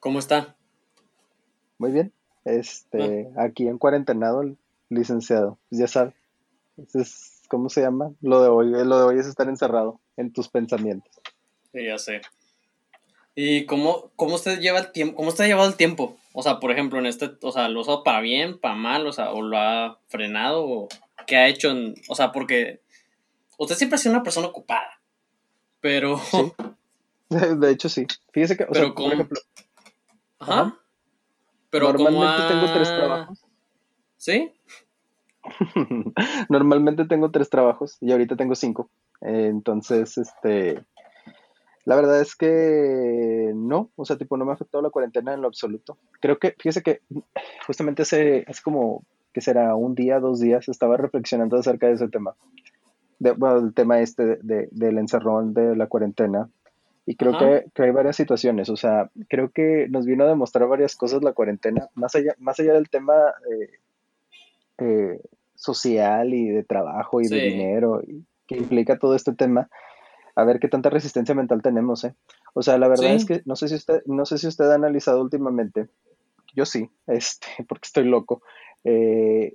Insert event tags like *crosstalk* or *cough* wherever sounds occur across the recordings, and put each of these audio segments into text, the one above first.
¿Cómo está? Muy bien. Este, aquí en cuarentenado, licenciado. Pues ya sabe. Es, ¿Cómo se llama? Lo de hoy. Lo de hoy es estar encerrado en tus pensamientos. Sí, ya sé. ¿Y cómo, cómo usted lleva el tiempo? ¿Cómo usted ha llevado el tiempo? O sea, por ejemplo, en este, o sea, ¿lo ha usado para bien, para mal? O sea, ¿o lo ha frenado? ¿O qué ha hecho? En, o sea, porque usted siempre ha sido una persona ocupada. Pero. Sí. *laughs* De hecho, sí. Fíjese que, o sea, por ejemplo. Ajá. Pero Normalmente tengo tres trabajos. ¿Sí? *laughs* Normalmente tengo tres trabajos y ahorita tengo cinco. entonces, este. La verdad es que no, o sea, tipo, no me ha afectado la cuarentena en lo absoluto. Creo que, fíjese que justamente hace, hace como, que será un día, dos días, estaba reflexionando acerca de ese tema. De, bueno, el tema este de, del encerrón de la cuarentena. Y creo que, hay varias situaciones, o sea, creo que nos vino a demostrar varias cosas la cuarentena, más allá, más allá del tema eh, eh, social y de trabajo y de dinero y que implica todo este tema, a ver qué tanta resistencia mental tenemos, ¿eh? O sea, la verdad es que no sé si usted, no sé si usted ha analizado últimamente, yo sí, *laughs* este, porque estoy loco, eh,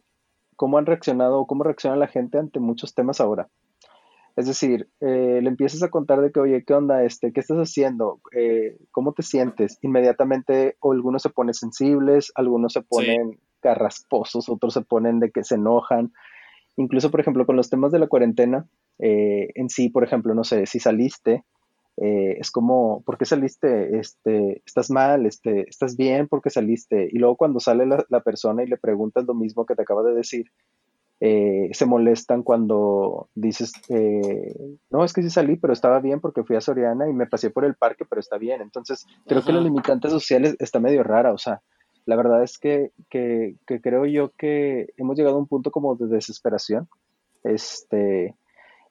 cómo han reaccionado o cómo reacciona la gente ante muchos temas ahora. Es decir, eh, le empiezas a contar de que, oye, ¿qué onda? Este, ¿Qué estás haciendo? Eh, ¿Cómo te sientes? Inmediatamente, algunos se ponen sensibles, algunos se ponen carrasposos, otros se ponen de que se enojan. Incluso, por ejemplo, con los temas de la cuarentena, eh, en sí, por ejemplo, no sé, si saliste, es como, ¿por qué saliste? Este, ¿Estás mal? Este, ¿Estás bien? ¿Por qué saliste? Y luego cuando sale la, la persona y le preguntas lo mismo que te acaba de decir, eh, se molestan cuando dices, eh, no, es que sí salí, pero estaba bien porque fui a Soriana y me pasé por el parque, pero está bien. Entonces, creo que la limitante social está medio rara, o sea, la verdad es que, que, creo yo que hemos llegado a un punto como de desesperación, este,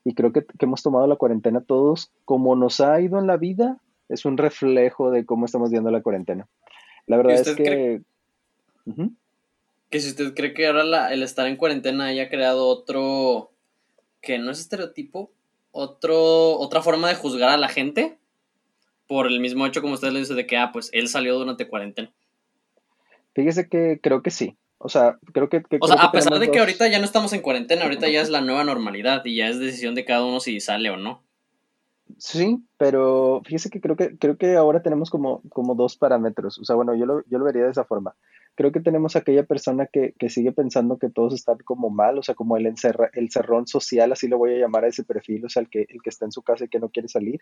y creo que, hemos tomado la cuarentena todos, como nos ha ido en la vida, es un reflejo de cómo estamos viendo la cuarentena. La verdad es que que si usted cree que ahora el estar en cuarentena haya creado otro, que no es estereotipo, otro, otra forma de juzgar a la gente por el mismo hecho como usted le dice de que, ah, pues él salió durante cuarentena. Fíjese que creo que sí. O sea, creo que... o sea, a pesar de que ahorita ya no estamos en cuarentena, ahorita ya es la nueva normalidad y ya es decisión de cada uno si sale o no. Sí, pero fíjese que creo que creo que ahora tenemos como, como dos parámetros. O sea, bueno, yo lo, yo lo vería de esa forma creo que tenemos aquella persona que, sigue pensando que todos están como mal, o sea, como el, encerra, el cerrón social, así lo voy a llamar a ese perfil, o sea, el que, el que está en su casa y que no quiere salir,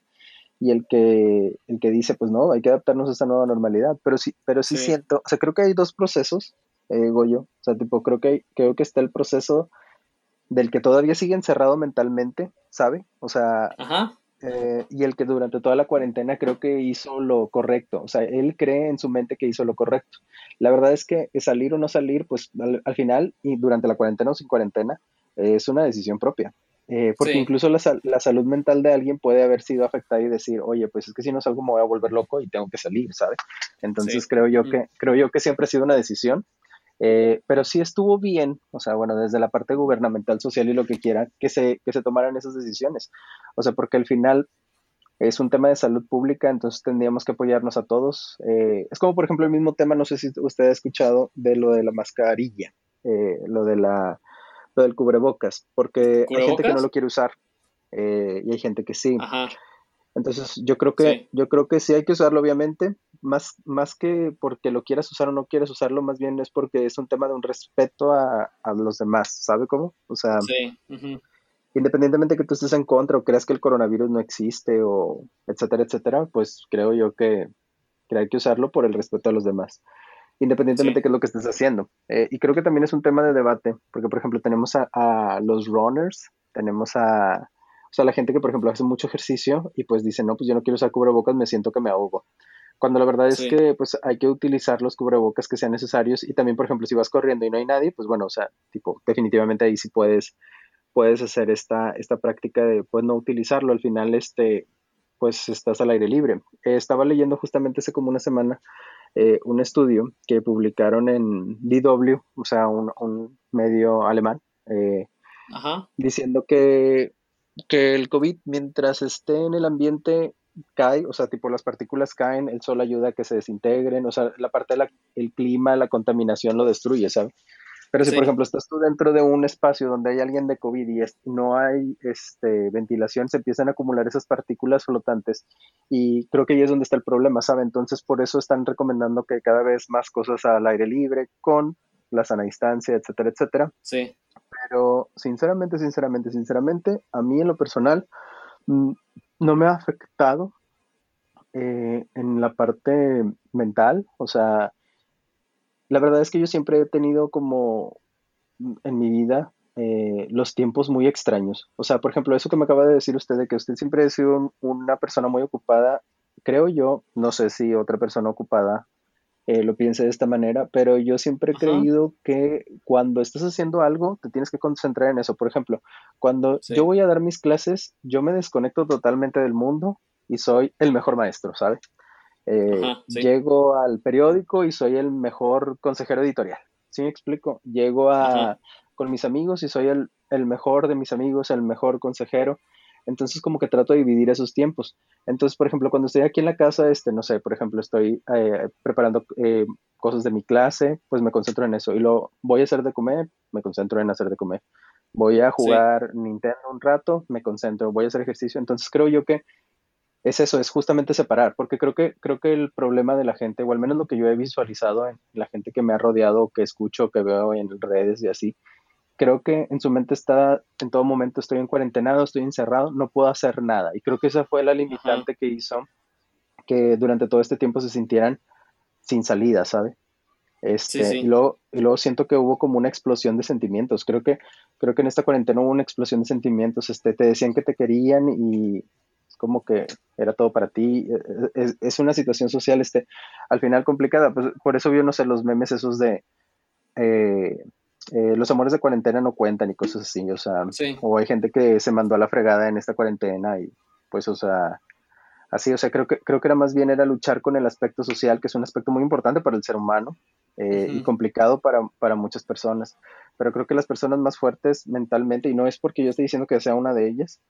y el que, el que dice, pues no, hay que adaptarnos a esta nueva normalidad, pero sí, pero sí, siento, o sea, creo que hay dos procesos, eh, Goyo, o sea, tipo, creo que, creo que está el proceso del que todavía sigue encerrado mentalmente, ¿sabe? O sea, Ajá. Eh, y el que durante toda la cuarentena creo que hizo lo correcto. O sea, él cree en su mente que hizo lo correcto. La verdad es que salir o no salir, pues al, final, y durante la cuarentena o sin cuarentena, es una decisión propia. Eh, porque incluso la, la, salud mental de alguien puede haber sido afectada y decir, oye, pues es que si no salgo me voy a volver loco y tengo que salir, ¿sabes? Entonces creo yo que creo yo que siempre ha sido una decisión eh, pero sí estuvo bien, o sea, bueno, desde la parte gubernamental, social y lo que quiera, que se, que se tomaran esas decisiones. O sea, porque al final es un tema de salud pública, entonces tendríamos que apoyarnos a todos. Eh, es como, por ejemplo, el mismo tema, no sé si usted ha escuchado de lo de la mascarilla, eh, lo, de la, lo del cubrebocas, porque hay gente que no lo quiere usar y hay gente que sí. Ajá. Entonces, yo creo que, yo creo que sí hay que usarlo, obviamente, más, más que porque lo quieras usar o no quieras usarlo, más bien es porque es un tema de un respeto a, los demás, ¿sabe cómo? O sea, independientemente que tú estés en contra o creas que el coronavirus no existe o etcétera, etcétera, pues creo yo que, hay que usarlo por el respeto a los demás, independientemente de qué es lo que estés haciendo. Eh, y creo que también es un tema de debate, porque por ejemplo tenemos a, a los runners, tenemos a o sea, la gente que, por ejemplo, hace mucho ejercicio y pues dice, no, pues yo no quiero usar cubrebocas, me siento que me ahogo. Cuando la verdad es que pues hay que utilizar los cubrebocas que sean necesarios y también, por ejemplo, si vas corriendo y no hay nadie, pues bueno, o sea, tipo, definitivamente ahí sí puedes, puedes hacer esta, esta práctica de pues no utilizarlo. Al final, este, pues estás al aire libre. estaba leyendo justamente hace como una semana eh, un estudio que publicaron en DW, o sea, un, medio alemán, eh, diciendo que que el COVID, mientras esté en el ambiente, cae, o sea, tipo las partículas caen, el sol ayuda a que se desintegren, o sea, la parte del clima, la contaminación lo destruye, ¿sabes? Pero si, por ejemplo, estás tú dentro de un espacio donde hay alguien de COVID y no hay este, ventilación, se empiezan a acumular esas partículas flotantes. Y creo que ahí es donde está el problema, ¿sabe? Entonces, por eso están recomendando que cada vez más cosas al aire libre, con la sana distancia, etcétera, etcétera. Sí. Pero, sinceramente, sinceramente, sinceramente, a mí en lo personal, mm, no me ha afectado eh, en la parte mental, o sea, la verdad es que yo siempre he tenido como en mi vida eh, los tiempos muy extraños. O sea, por ejemplo, eso que me acaba de decir usted de que usted siempre ha sido una persona muy ocupada, creo yo, no sé si otra persona ocupada eh, lo piense de esta manera, pero yo siempre he creído que cuando estás haciendo algo, te tienes que concentrar en eso. Por ejemplo, cuando yo voy a dar mis clases, yo me desconecto totalmente del mundo y soy el mejor maestro, ¿sabe? Eh, llego al periódico y soy el mejor consejero editorial. ¿Sí me explico? Llego a, con mis amigos y soy el, el, mejor de mis amigos, el mejor consejero. Entonces como que trato de dividir esos tiempos. Entonces, por ejemplo, cuando estoy aquí en la casa, este, no sé, por ejemplo, estoy eh, preparando eh, cosas de mi clase, pues me concentro en eso. Y lo voy a hacer de comer, me concentro en hacer de comer. Voy a jugar Nintendo un rato, me concentro. Voy a hacer ejercicio. Entonces creo yo que es eso, es justamente separar, porque creo que, creo que el problema de la gente, o al menos lo que yo he visualizado en la gente que me ha rodeado, que escucho, que veo en redes y así, creo que en su mente está en todo momento estoy en cuarentenado, estoy encerrado, no puedo hacer nada. Y creo que esa fue la limitante que hizo que durante todo este tiempo se sintieran sin salida, ¿sabe? Este, Y, luego, y luego siento que hubo como una explosión de sentimientos. Creo que, creo que en esta cuarentena hubo una explosión de sentimientos. Este, te decían que te querían y como que era todo para ti. E, e, es, una situación social, este, al final complicada. Pues, por eso vio, no sé, los memes esos de eh, eh, los amores de cuarentena no cuentan y cosas así. O sea, o hay gente que se mandó a la fregada en esta cuarentena y pues, o sea, así, o sea, creo que, creo que era más bien era luchar con el aspecto social, que es un aspecto muy importante para el ser humano. Eh, y complicado para, para, muchas personas. Pero creo que las personas más fuertes mentalmente, y no es porque yo esté diciendo que sea una de ellas,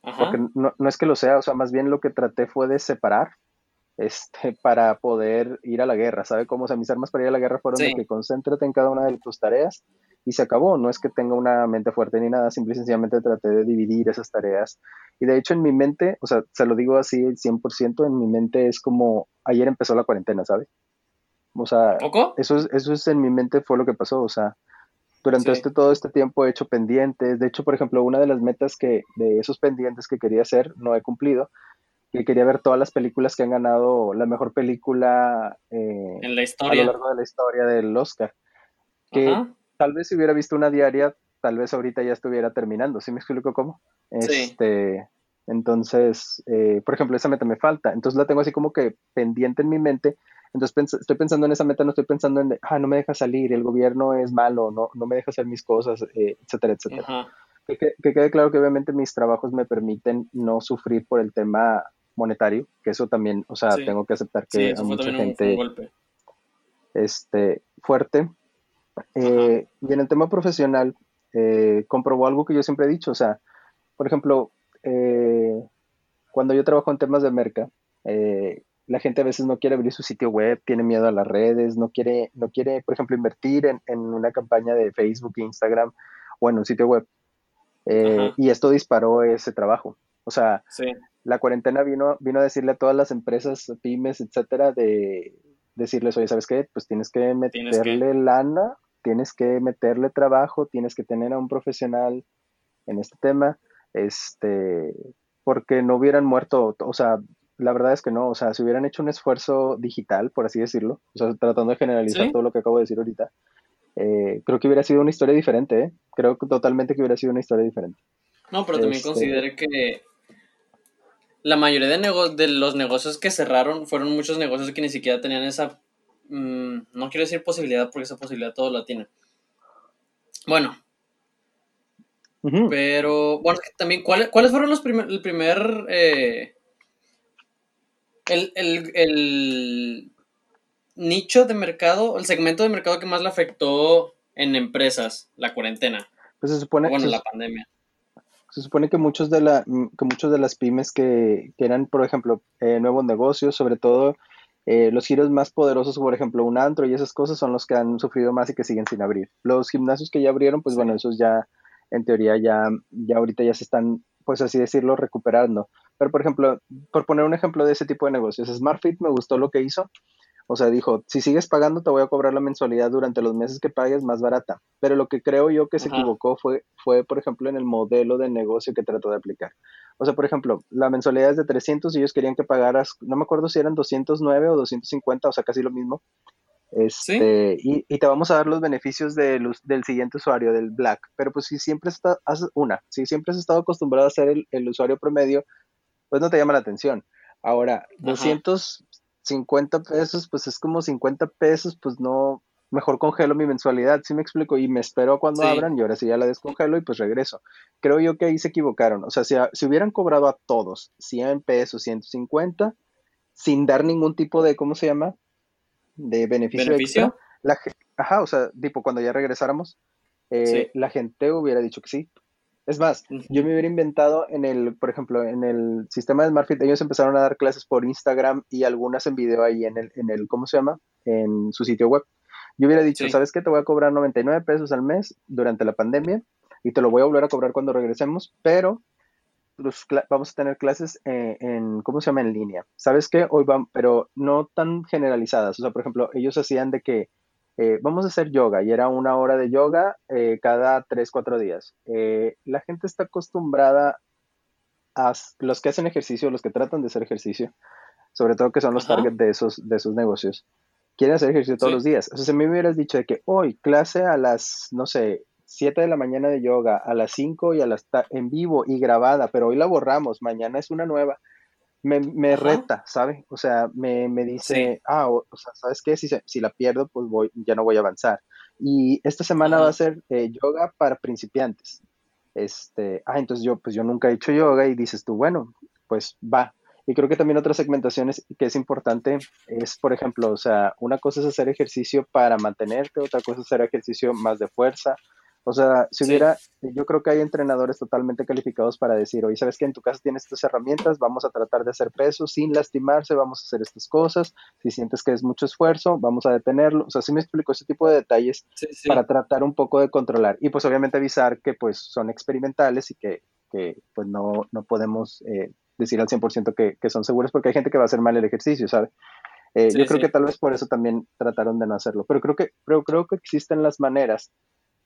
porque no, no, es que lo sea, o sea, más bien lo que traté fue de separar este, para poder ir a la guerra, ¿sabe cómo? O sea, mis armas para ir a la guerra fueron de que concéntrate en cada una de tus tareas y se acabó. No es que tenga una mente fuerte ni nada, simple y sencillamente traté de dividir esas tareas. Y de hecho en mi mente, o sea, se lo digo así 100%, en mi mente es como ayer empezó la cuarentena, ¿sabe? O sea, eso es, eso es en mi mente fue lo que pasó, o sea, durante este, todo este tiempo he hecho pendientes. De hecho, por ejemplo, una de las metas que de esos pendientes que quería hacer no he cumplido. Que quería ver todas las películas que han ganado la mejor película eh, en la historia. a lo largo de la historia del Oscar. Que tal vez si hubiera visto una diaria, tal vez ahorita ya estuviera terminando. ¿Sí me explico cómo? Este, entonces, eh, por ejemplo, esa meta me falta. Entonces la tengo así como que pendiente en mi mente entonces estoy pensando en esa meta, no estoy pensando en, ah, no me deja salir, el gobierno es malo, no, no me deja hacer mis cosas, eh, etcétera, etcétera. Que, quede claro que obviamente mis trabajos me permiten no sufrir por el tema monetario, que eso también, o sea, tengo que aceptar que a mucha gente este fuerte. Eh, y en el tema profesional, eh, comprobó algo que yo siempre he dicho, o sea, por ejemplo, cuando yo trabajo en temas de merca, la gente a veces no quiere abrir su sitio web, tiene miedo a las redes, no quiere, no quiere por ejemplo, invertir en, una campaña de Facebook, Instagram o en un sitio web. Eh, y esto disparó ese trabajo. O sea, la cuarentena vino, vino a decirle a todas las empresas, pymes, etcétera, de decirles, oye, ¿sabes qué? Pues tienes que meterle lana, tienes que meterle trabajo, tienes que tener a un profesional en este tema, este, porque no hubieran muerto, o sea, la verdad es que no, o sea, si hubieran hecho un esfuerzo digital, por así decirlo, o sea, tratando de generalizar todo lo que acabo de decir ahorita, eh, creo que hubiera sido una historia diferente, ¿eh? Creo totalmente que hubiera sido una historia diferente. No, pero también este considere que la mayoría de, de los negocios que cerraron fueron muchos negocios que ni siquiera tenían esa, mm, no quiero decir posibilidad, porque esa posibilidad todo la tienen. Bueno. Pero, bueno, también, ¿cuáles, ¿cuáles fueron los primer, el primer... Eh, el, el, nicho de mercado, el segmento de mercado que más le afectó en empresas, la cuarentena. Pues se supone. Bueno, la pandemia. Se supone que muchos de, la, que muchos de las pymes que, que eran, por ejemplo, eh, nuevos negocios, sobre todo eh, los giros más poderosos, por ejemplo, un antro y esas cosas son los que han sufrido más y que siguen sin abrir. Los gimnasios que ya abrieron, pues bueno, esos ya, en teoría, ya, ya ahorita ya se están, pues así decirlo, recuperando. Pero, por ejemplo, por poner un ejemplo de ese tipo de negocios, SmartFit me gustó lo que hizo. O sea, dijo, si sigues pagando, te voy a cobrar la mensualidad durante los meses que pagues más barata. Pero lo que creo yo que se equivocó fue, fue, por ejemplo, en el modelo de negocio que trató de aplicar. O sea, por ejemplo, la mensualidad es de 300 y ellos querían que pagaras, no me acuerdo si eran 209 o 250, o sea, casi lo mismo. Este, y, y, te vamos a dar los beneficios del siguiente usuario, del Black. Pero pues si siempre estás, una, si siempre has estado acostumbrado a ser el, el, usuario promedio, pues no te llama la atención. Ahora, 250 pesos, pues es como 50 pesos, pues no, mejor congelo mi mensualidad, ¿sí me explico? Y me espero cuando abran y ahora sí ya la descongelo y pues regreso. Creo yo que ahí se equivocaron. O sea, si, si hubieran cobrado a todos 100 pesos, 150, sin dar ningún tipo de, ¿cómo se llama? De beneficio. ¿Beneficio? la, ajá, o sea, tipo cuando ya regresáramos, eh, la gente hubiera dicho que sí. Es más, yo me hubiera inventado en el, por ejemplo, en el sistema de SmartFit, ellos empezaron a dar clases por Instagram y algunas en video ahí en el, en el, ¿cómo se llama? En su sitio web. Yo hubiera dicho, ¿sabes qué? Te voy a cobrar 99 pesos al mes durante la pandemia y te lo voy a volver a cobrar cuando regresemos, pero vamos a tener clases eh, en, ¿cómo se llama? En línea. ¿Sabes qué? Hoy van, pero no tan generalizadas. O sea, por ejemplo, ellos hacían de que eh, vamos a hacer yoga y era una hora de yoga eh, cada 3, 4 días. la gente está acostumbrada a los que hacen ejercicio, los que tratan de hacer ejercicio, sobre todo que son los targets de esos, de esos negocios quieren hacer ejercicio todos los días. O sea, si me hubieras dicho de que hoy clase a las, no sé, 7 de la mañana de yoga, a las 5 y a las en vivo y grabada, pero hoy la borramos, mañana es una nueva, me, me reta, ¿sabe? O sea, me, me dice, ah, o, sea, ¿sabes qué? Si, si la pierdo, pues voy, ya no voy a avanzar. Y esta semana va a ser eh, yoga para principiantes. Este, ah, entonces yo, pues yo nunca he hecho yoga y dices tú, bueno, pues va, y creo que también otras segmentaciones que es importante es, por ejemplo, o sea, una cosa es hacer ejercicio para mantenerte, otra cosa es hacer ejercicio más de fuerza. O sea, si hubiera, yo creo que hay entrenadores totalmente calificados para decir, oye, sabes que en tu casa tienes estas herramientas, vamos a tratar de hacer peso sin lastimarse, vamos a hacer estas cosas. Si sientes que es mucho esfuerzo, vamos a detenerlo. O sea, sí me explico ese tipo de detalles para tratar un poco de controlar. Y pues obviamente avisar que pues son experimentales y que, que pues no, no podemos eh, decir al 100% que, que son seguros porque hay gente que va a hacer mal el ejercicio, ¿sabe? Eh, yo creo que tal vez por eso también trataron de no hacerlo, pero creo que, pero creo que existen las maneras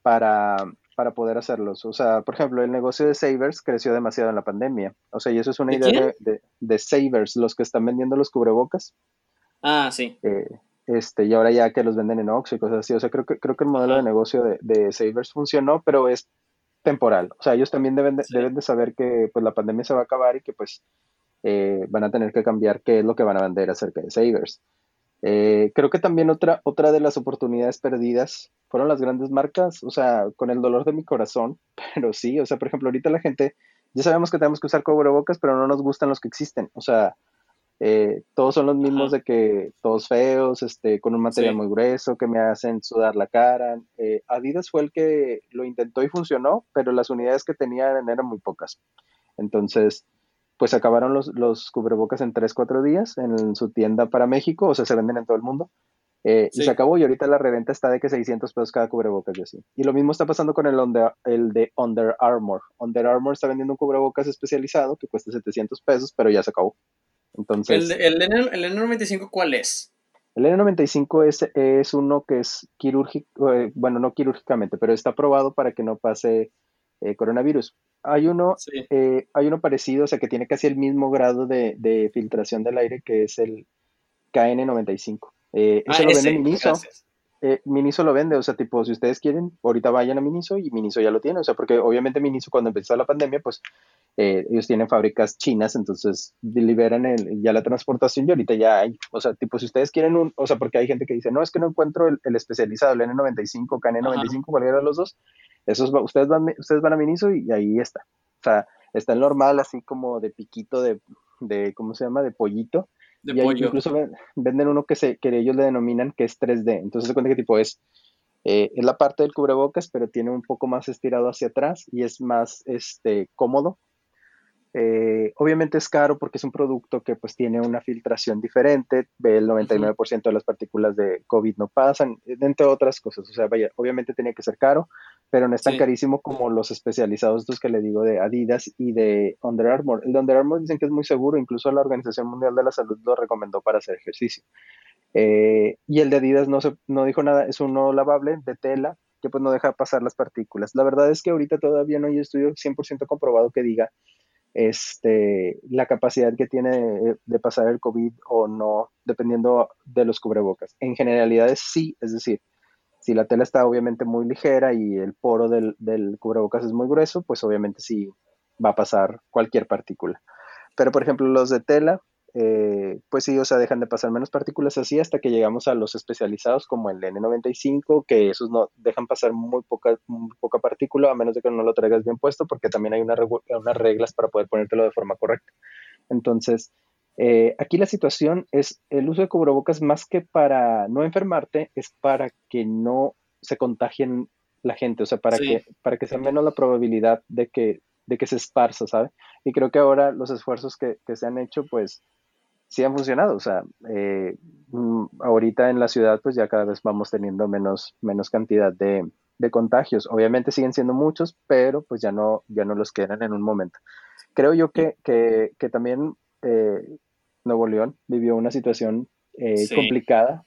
para, para poder hacerlos. O sea, por ejemplo, el negocio de Savers creció demasiado en la pandemia. O sea, y eso es una idea de, de, Savers, los que están vendiendo los cubrebocas. Ah, sí. Eh, este, y ahora ya que los venden en Ox y cosas así. O sea, creo que, creo que el modelo de negocio de, de Savers funcionó, pero es temporal. O sea, ellos también deben de, deben de saber que pues la pandemia se va a acabar y que pues eh, van a tener que cambiar qué es lo que van a vender acerca de Savers. Eh, creo que también otra, otra de las oportunidades perdidas fueron las grandes marcas, o sea, con el dolor de mi corazón, *laughs* pero sí, o sea, por ejemplo, ahorita la gente, ya sabemos que tenemos que usar cubrebocas, pero no nos gustan los que existen, o sea, eh, todos son los mismos de que todos feos, este, con un material muy grueso, que me hacen sudar la cara. Eh, Adidas fue el que lo intentó y funcionó, pero las unidades que tenían eran muy pocas. Entonces, pues acabaron los, los cubrebocas en 3, 4 días en su tienda para México, o sea, se venden en todo el mundo. Eh, y se acabó y ahorita la reventa está de que 600 pesos cada cubrebocas y así. Y lo mismo está pasando con el, el de Under Armour. Under Armour está vendiendo un cubrebocas especializado que cuesta 700 pesos, pero ya se acabó. Entonces, ¿El, el, el N95 cuál es? El N95 es, es uno que es quirúrgico, eh, bueno, no quirúrgicamente, pero está probado para que no pase eh, coronavirus. Hay uno, eh, hay uno parecido, o sea, que tiene casi el mismo grado de, de filtración del aire que es el KN95. Eh, ah, lo vende Miniso. Miniso lo vende, o sea, tipo, si ustedes quieren, ahorita vayan a Miniso y Miniso ya lo tiene, o sea, porque obviamente Miniso cuando empezó la pandemia, pues eh, ellos tienen fábricas chinas, entonces liberan el, ya la transportación y ahorita ya hay, o sea, tipo, si ustedes quieren un, o sea, porque hay gente que dice, no, es que no encuentro el, especializado, el N95, KN95, cualquiera de los dos, esos, ustedes, van, ustedes van a Miniso y ahí está. O sea, está el normal, así como de piquito de, de ¿cómo se llama? De pollito. De y pollo. incluso venden uno que, se, que ellos le denominan que es 3D. Entonces se cuenta que tipo es Eh, es la parte del cubrebocas, pero tiene un poco más estirado hacia atrás y es más este, cómodo eh, obviamente es caro porque es un producto que pues tiene una filtración diferente, el 99% de las partículas de COVID no pasan, entre otras cosas. O sea, vaya, obviamente tenía que ser caro, pero no es tan carísimo como los especializados, estos que le digo de Adidas y de Under Armour. El de Under Armour dicen que es muy seguro, incluso la Organización Mundial de la Salud lo recomendó para hacer ejercicio. Eh, y el de Adidas no, se, no dijo nada, es uno lavable de tela que pues no deja pasar las partículas. La verdad es que ahorita todavía no hay estudio 100% comprobado que diga este, la capacidad que tiene de pasar el COVID o no, dependiendo de los cubrebocas. En generalidades sí, es decir, si la tela está obviamente muy ligera y el poro del, del cubrebocas es muy grueso, pues obviamente sí va a pasar cualquier partícula. Pero por ejemplo los de tela, eh, pues sí, o sea, dejan de pasar menos partículas así hasta que llegamos a los especializados como el N95, que esos no dejan pasar muy poca, poca partícula, a menos de que no lo traigas bien puesto, porque también hay unas reglas para poder ponértelo de forma correcta. Entonces, eh, aquí la situación es el uso de cubrebocas más que para no enfermarte, es para que no se contagien la gente, o sea, para, que, para que sea menos la probabilidad de que, de que se esparza, ¿sabe? Y creo que ahora los esfuerzos que, que se han hecho, pues, sí han funcionado. O sea, eh, mm, ahorita en la ciudad pues ya cada vez vamos teniendo menos, menos cantidad de, contagios. Obviamente siguen siendo muchos, pero pues ya no, ya no los quedan en un momento. Creo yo que, también eh, Nuevo León vivió una situación eh, complicada,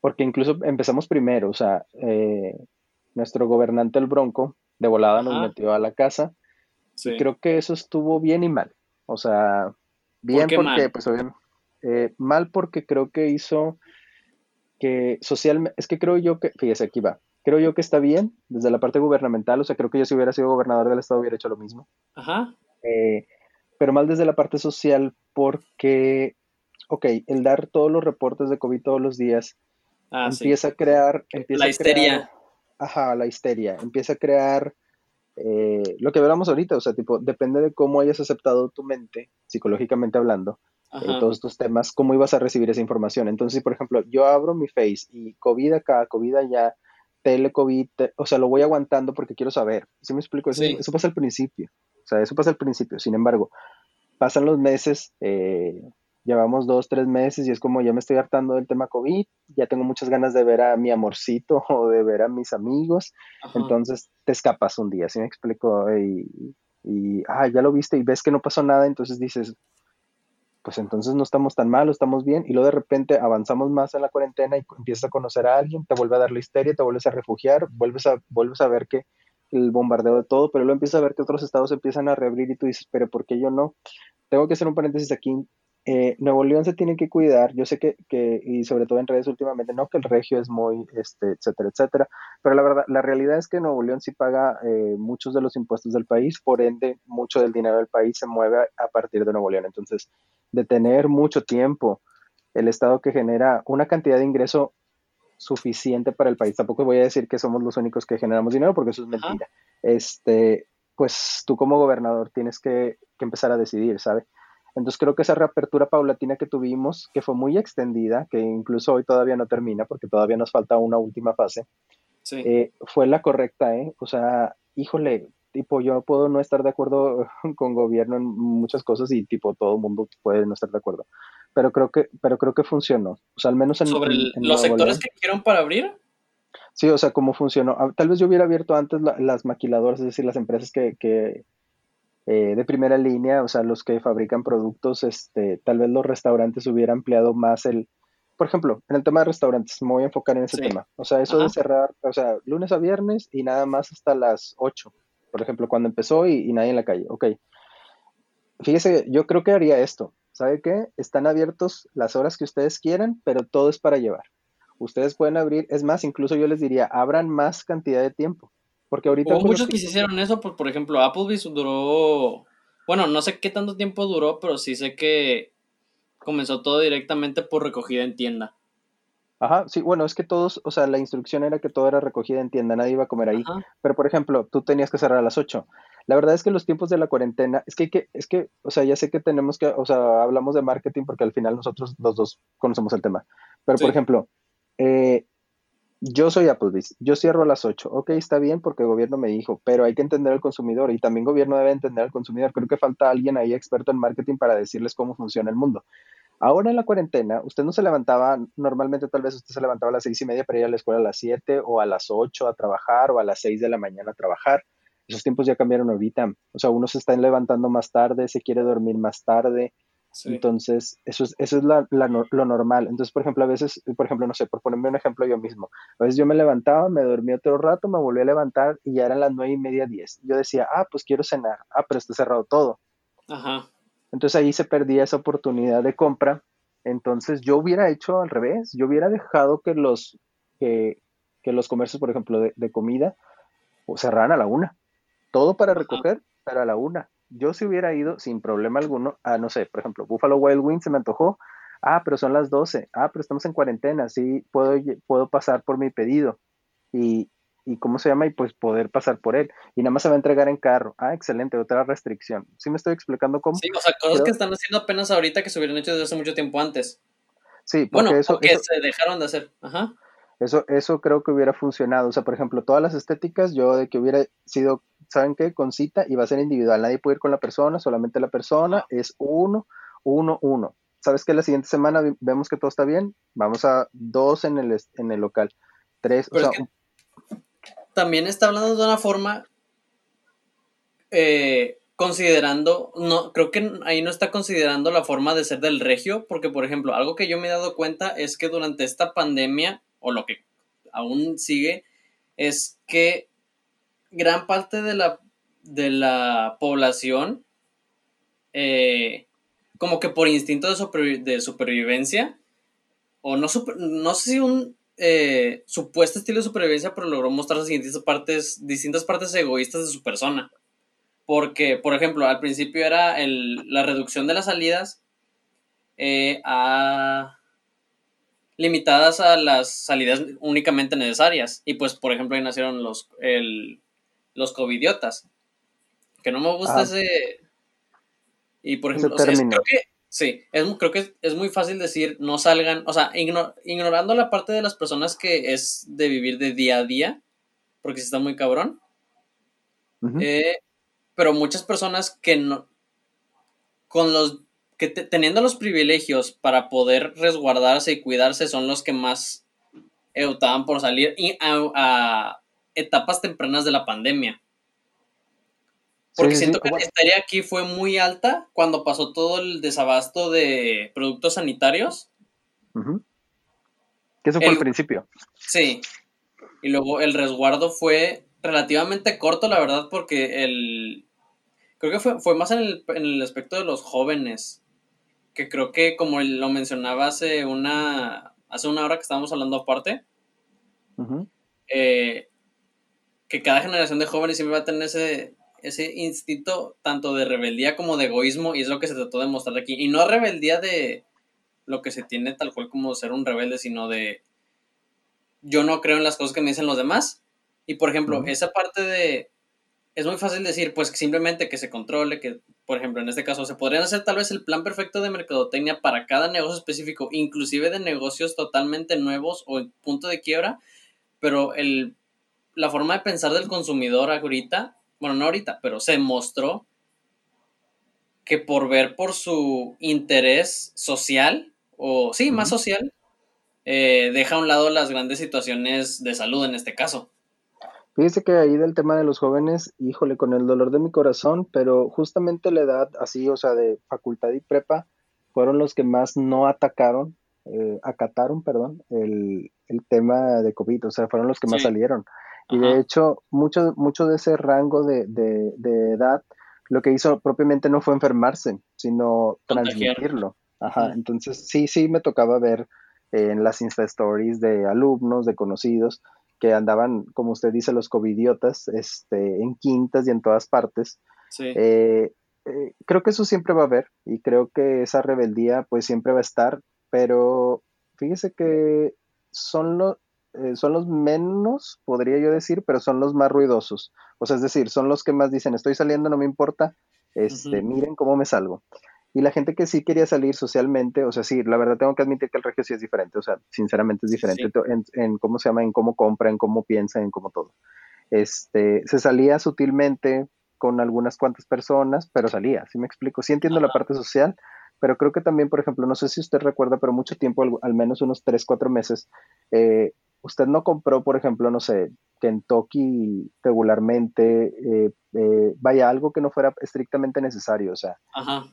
porque incluso empezamos primero, o sea, nuestro gobernante el Bronco de volada nos metió a la casa. Y creo que eso estuvo bien y mal. O sea, Bien, porque, mal? pues, eh, mal porque creo que hizo que socialmente, es que creo yo que, fíjese, aquí va, creo yo que está bien desde la parte gubernamental, o sea, creo que yo si hubiera sido gobernador del estado hubiera hecho lo mismo. Ajá. Eh, pero mal desde la parte social porque, ok, el dar todos los reportes de COVID todos los días ah, empieza a crear... Empieza la histeria. ajá, la histeria. Empieza a crear eh, lo que hablamos ahorita, o sea, tipo, depende de cómo hayas aceptado tu mente, psicológicamente hablando, eh, todos estos temas, cómo ibas a recibir esa información. Entonces, por ejemplo, yo abro mi face y COVID acá, COVID allá, tele COVID, o sea, lo voy aguantando porque quiero saber. ¿Sí me explico? Eso, eso, pasa al principio. O sea, eso pasa al principio. Sin embargo, pasan los meses, eh, llevamos dos, tres meses y es como ya me estoy hartando del tema COVID, ya tengo muchas ganas de ver a mi amorcito *laughs* o de ver a mis amigos, entonces te escapas un día, ¿sí me explico? Y, y, ah, ya lo viste y ves que no pasó nada, entonces dices, pues entonces no estamos tan mal, estamos bien, y luego de repente avanzamos más en la cuarentena y empiezas a conocer a alguien, te vuelve a dar la histeria, te vuelves a refugiar, vuelves a, vuelves a ver que el bombardeo de todo, pero luego empiezas a ver que otros estados empiezan a reabrir y tú dices, pero ¿por qué yo no? Tengo que hacer un paréntesis aquí, eh, Nuevo León se tiene que cuidar, yo sé que, que, y sobre todo en redes últimamente, no que el regio es muy, este, etcétera, etcétera, pero la verdad, la realidad es que Nuevo León sí paga eh, muchos de los impuestos del país, por ende, mucho del dinero del país se mueve a partir de Nuevo León. Entonces, de tener mucho tiempo el Estado que genera una cantidad de ingreso suficiente para el país, tampoco voy a decir que somos los únicos que generamos dinero, porque eso es mentira. Este, pues tú como gobernador tienes que, que empezar a decidir, ¿sabes? Entonces creo que esa reapertura paulatina que tuvimos, que fue muy extendida, que incluso hoy todavía no termina porque todavía nos falta una última fase, eh, fue la correcta, ¿eh? O sea, híjole, tipo, yo puedo no estar de acuerdo *laughs* con gobierno en muchas cosas y tipo, todo el mundo puede no estar de acuerdo. Pero creo que, pero creo que funcionó. O sea, al menos en... ¿Sobre los sectores que quieren para abrir? Sí, o sea, cómo funcionó. Ah, tal vez yo hubiera abierto antes las maquiladoras, es decir, las empresas que, que eh, de primera línea, o sea, los que fabrican productos, este, tal vez los restaurantes hubieran empleado más el, por ejemplo, en el tema de restaurantes, me voy a enfocar en ese tema. O sea, eso de cerrar, o sea, lunes a viernes y nada más hasta las 8, por ejemplo, cuando empezó y, nadie en la calle. Ok. Fíjese, yo creo que haría esto. ¿Sabe qué? Están abiertos las horas que ustedes quieran, pero todo es para llevar. Ustedes pueden abrir, es más, incluso yo les diría, abran más cantidad de tiempo. Porque ahorita. muchos que hicieron eso, pues, por ejemplo, Applebee's duró. Bueno, no sé qué tanto tiempo duró, pero sí sé que comenzó todo directamente por recogida en tienda. Ajá, sí, bueno, es que todos, o sea, la instrucción era que todo era recogida en tienda, nadie iba a comer ahí. Pero, por ejemplo, tú tenías que cerrar a las 8. La verdad es que los tiempos de la cuarentena, es que, que, es que, o sea, ya sé que tenemos que, o sea, hablamos de marketing porque al final nosotros los dos conocemos el tema. Pero, por ejemplo, eh, yo soy Applebee's, yo cierro a las 8, ok, está bien porque el gobierno me dijo, pero hay que entender al consumidor y también el gobierno debe entender al consumidor. Creo que falta alguien ahí experto en marketing para decirles cómo funciona el mundo. Ahora en la cuarentena, usted no se levantaba, normalmente tal vez usted se levantaba a las seis y media para ir a la escuela a las 7 o a las 8 a trabajar o a las 6 de la mañana a trabajar. Esos tiempos ya cambiaron ahorita. O sea, uno se está levantando más tarde, se quiere dormir más tarde. Entonces, eso es, eso es lo normal. Entonces, por ejemplo, a veces, por ejemplo, no sé, por ponerme un ejemplo yo mismo, a veces yo me levantaba, me dormía otro rato, me volví a levantar y ya eran las nueve y media, diez. Yo decía, ah, pues quiero cenar. Ah, pero está cerrado todo. Ajá. Entonces ahí se perdía esa oportunidad de compra. Entonces yo hubiera hecho al revés, yo hubiera dejado que los, que, los comercios, por ejemplo, de, de comida, cerraran a la una. Todo para recoger, pero a la una. Yo si hubiera ido sin problema alguno a, no sé, por ejemplo, Buffalo Wild Wings se me antojó. Ah, pero son las 12. Ah, pero estamos en cuarentena. Sí, puedo, puedo pasar por mi pedido. Y, y cómo se llama y pues poder pasar por él. Y nada más se va a entregar en carro. Ah, excelente, otra restricción. ¿Sí me estoy explicando cómo? Sí, o sea, cosas que están haciendo apenas ahorita que se hubieran hecho desde hace mucho tiempo antes. Sí, porque bueno, eso, que se dejaron de hacer. Ajá. Eso, eso creo que hubiera funcionado. O sea, por ejemplo, todas las estéticas, yo de que hubiera sido, ¿saben qué? Con cita y va a ser individual. Nadie puede ir con la persona, solamente la persona es uno, uno, uno. ¿Sabes qué? La siguiente semana vemos que todo está bien, vamos a dos en el, en el local. Tres, o sea, también está hablando de una forma eh, considerando, no, creo que ahí no está considerando la forma de ser del regio, porque por ejemplo, algo que yo me he dado cuenta es que durante esta pandemia, o lo que aún sigue, es que gran parte de la, de la población, eh, como que por instinto de, supervivencia, o no, no sé si un eh, supuesto estilo de supervivencia, pero logró mostrar las distintas partes, distintas partes egoístas de su persona. Porque, por ejemplo, al principio era la reducción de las salidas eh, limitadas a las salidas únicamente necesarias. Y pues, por ejemplo, ahí nacieron los, los covidiotas. Que no me gusta ese... Y por ejemplo, creo que Sí, es, creo que es, muy fácil decir no salgan, o sea, ignorando la parte de las personas que es de vivir de día a día, porque se está muy cabrón. Eh, pero muchas personas que no, con los, que teniendo los privilegios para poder resguardarse y cuidarse son los que más optaban por salir y a etapas tempranas de la pandemia. Porque siento que la estaría aquí fue muy alta cuando pasó todo el desabasto de productos sanitarios. Que eso fue al principio. Sí. Y luego el resguardo fue relativamente corto, la verdad, porque el. Creo que fue, fue más en el, en el aspecto de los jóvenes. Que creo que, como lo mencionaba hace una. Hace una hora que estábamos hablando aparte. Eh, que cada generación de jóvenes siempre va a tener ese ese instinto tanto de rebeldía como de egoísmo y es lo que se trató de mostrar aquí. Y no rebeldía de lo que se tiene tal cual como ser un rebelde, sino de yo no creo en las cosas que me dicen los demás. Y por ejemplo, esa parte de... Es muy fácil decir, pues simplemente que se controle, que por ejemplo en este caso se podrían hacer tal vez el plan perfecto de mercadotecnia para cada negocio específico, inclusive de negocios totalmente nuevos o en punto de quiebra, pero el, la forma de pensar del consumidor ahorita bueno, no ahorita, pero se mostró que por ver por su interés social, o sí, más social, eh, deja a un lado las grandes situaciones de salud en este caso. Fíjese que ahí del tema de los jóvenes, híjole, con el dolor de mi corazón, pero justamente la edad así, o sea, de facultad y prepa, fueron los que más no atacaron, eh, acataron, perdón, el, tema de COVID, o sea, fueron los que más salieron. Y de hecho, mucho, mucho de ese rango de, edad, lo que hizo propiamente no fue enfermarse, sino transmitirlo. Ajá, entonces sí, sí me tocaba ver en las Insta Stories de alumnos, de conocidos, que andaban, como usted dice, los covidiotas, este, en quintas y en todas partes. Sí. Eh, eh, creo que eso siempre va a haber y creo que esa rebeldía pues siempre va a estar, pero fíjese que son los, eh, son los menos, podría yo decir, pero son los más ruidosos. O sea, es decir, son los que más dicen, estoy saliendo, no me importa, este, miren cómo me salgo. Y la gente que sí quería salir socialmente, o sea, sí, la verdad tengo que admitir que el regio sí es diferente, o sea, sinceramente es diferente En, en, cómo se llama, en cómo compra, en cómo piensa, en cómo todo. Este, se salía sutilmente con algunas cuantas personas, pero salía, ¿sí me explico? Sí entiendo la parte social, pero creo que también, por ejemplo, no sé si usted recuerda, pero mucho tiempo, al, menos unos 3, 4 meses, eh, usted no compró, por ejemplo, no sé, Kentucky regularmente, eh, eh, vaya, algo que no fuera estrictamente necesario, o sea,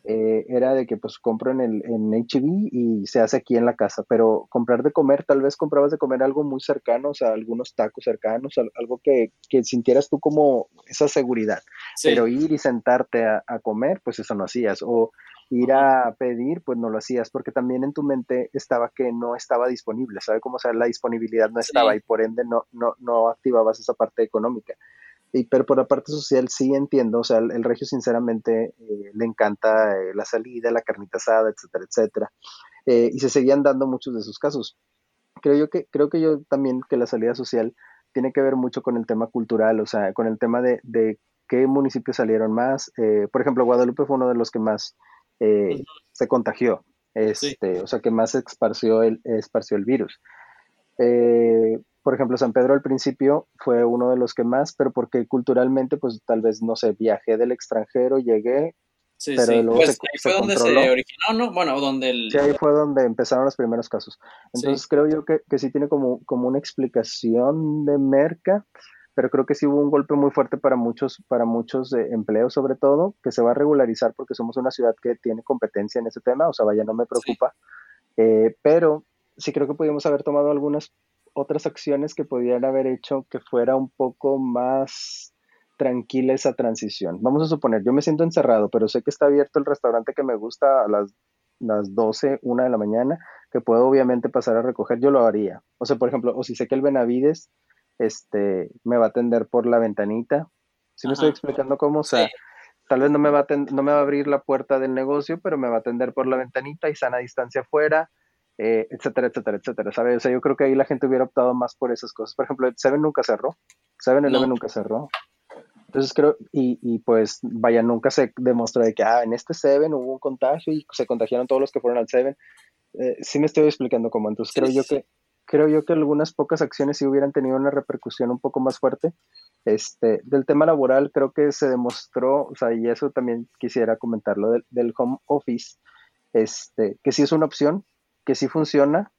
eh, era de que pues compro en el en HB y se hace aquí en la casa, pero comprar de comer, tal vez comprabas de comer algo muy cercano, o sea, algunos tacos cercanos, algo que, que sintieras tú como esa seguridad, pero ir y sentarte a, a, comer, pues eso no hacías, o ir a pedir, pues no lo hacías, porque también en tu mente estaba que no estaba disponible, ¿sabe cómo? O sea, la disponibilidad no estaba y por ende no, no, no activabas esa parte económica. Y, pero por la parte social sí entiendo, o sea, el, regio sinceramente eh, le encanta eh, la salida, la carnita asada, etcétera, etcétera. Eh, y se seguían dando muchos de sus casos. Creo yo que, creo que yo también que la salida social tiene que ver mucho con el tema cultural, o sea, con el tema de, de qué municipios salieron más. por ejemplo, Guadalupe fue uno de los que más eh, se contagió, este, o sea, que más esparció el, esparció el virus. Eh, por ejemplo, San Pedro al principio fue uno de los que más, pero porque culturalmente, pues tal vez, no sé, viajé del extranjero, llegué, Sí, pero sí. luego pues ahí fue donde se originó, ¿no? Bueno, donde el... Sí, ahí fue donde empezaron los primeros casos. Entonces creo yo que, que, sí tiene como, como una explicación de merca, pero creo que sí hubo un golpe muy fuerte para muchos, para muchos eh, empleos sobre todo, que se va a regularizar porque somos una ciudad que tiene competencia en ese tema, o sea, vaya, no me preocupa, eh, pero sí creo que podríamos haber tomado algunas otras acciones que podrían haber hecho que fuera un poco más tranquila esa transición. Vamos a suponer, yo me siento encerrado, pero sé que está abierto el restaurante que me gusta a las, las 12, 1 de la mañana, que puedo obviamente pasar a recoger, yo lo haría. O sea, por ejemplo, o si sé que el Benavides este, me va a atender por la ventanita. Si me estoy explicando cómo, o sea, tal vez no me, va a no me va a abrir la puerta del negocio, pero me va a atender por la ventanita y sana distancia afuera, eh, etcétera, etcétera, etcétera, ¿sabes? O sea, yo creo que ahí la gente hubiera optado más por esas cosas. Por ejemplo, el Seven nunca cerró, Seven Eleven nunca cerró. Entonces creo, y, y, pues vaya, nunca se demostró de que, ah, en este Seven hubo un contagio y se contagiaron todos los que fueron al Seven. Eh, sí me estoy explicando cómo, entonces creo yo que creo yo que algunas pocas acciones sí hubieran tenido una repercusión un poco más fuerte. Este, del tema laboral creo que se demostró, o sea, y eso también quisiera comentarlo, del, home office, este, que sí es una opción, que sí funciona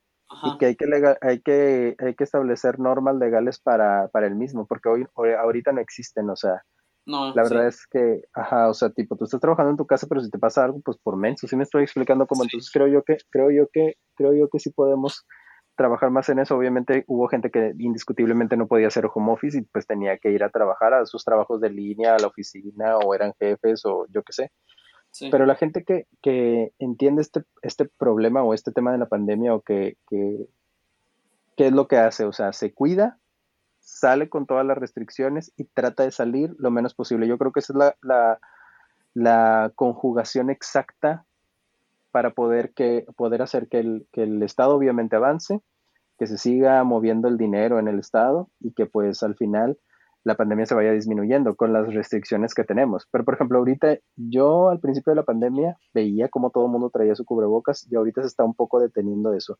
y que hay que, hay, que hay que establecer normas legales para, para el mismo, porque hoy, ahorita no existen, o sea, no, la verdad es que, ajá, o sea, tipo, tú estás trabajando en tu casa, pero si te pasa algo, pues por menso, sí me estoy explicando cómo, entonces creo yo que, creo yo que, creo yo que sí podemos trabajar más en eso. Obviamente hubo gente que indiscutiblemente no podía hacer home office y pues tenía que ir a trabajar a sus trabajos de línea, a la oficina o eran jefes o yo qué sé. Pero la gente que, que, entiende este, este problema o este tema de la pandemia o que, que, ¿qué es lo que hace? O sea, se cuida, sale con todas las restricciones y trata de salir lo menos posible. Yo creo que esa es la, la, la conjugación exacta para poder, que, poder hacer que el, que el Estado obviamente avance, que se siga moviendo el dinero en el Estado y que pues al final la pandemia se vaya disminuyendo con las restricciones que tenemos. Pero por ejemplo, ahorita yo al principio de la pandemia veía como todo el mundo traía su cubrebocas y ahorita se está un poco deteniendo eso.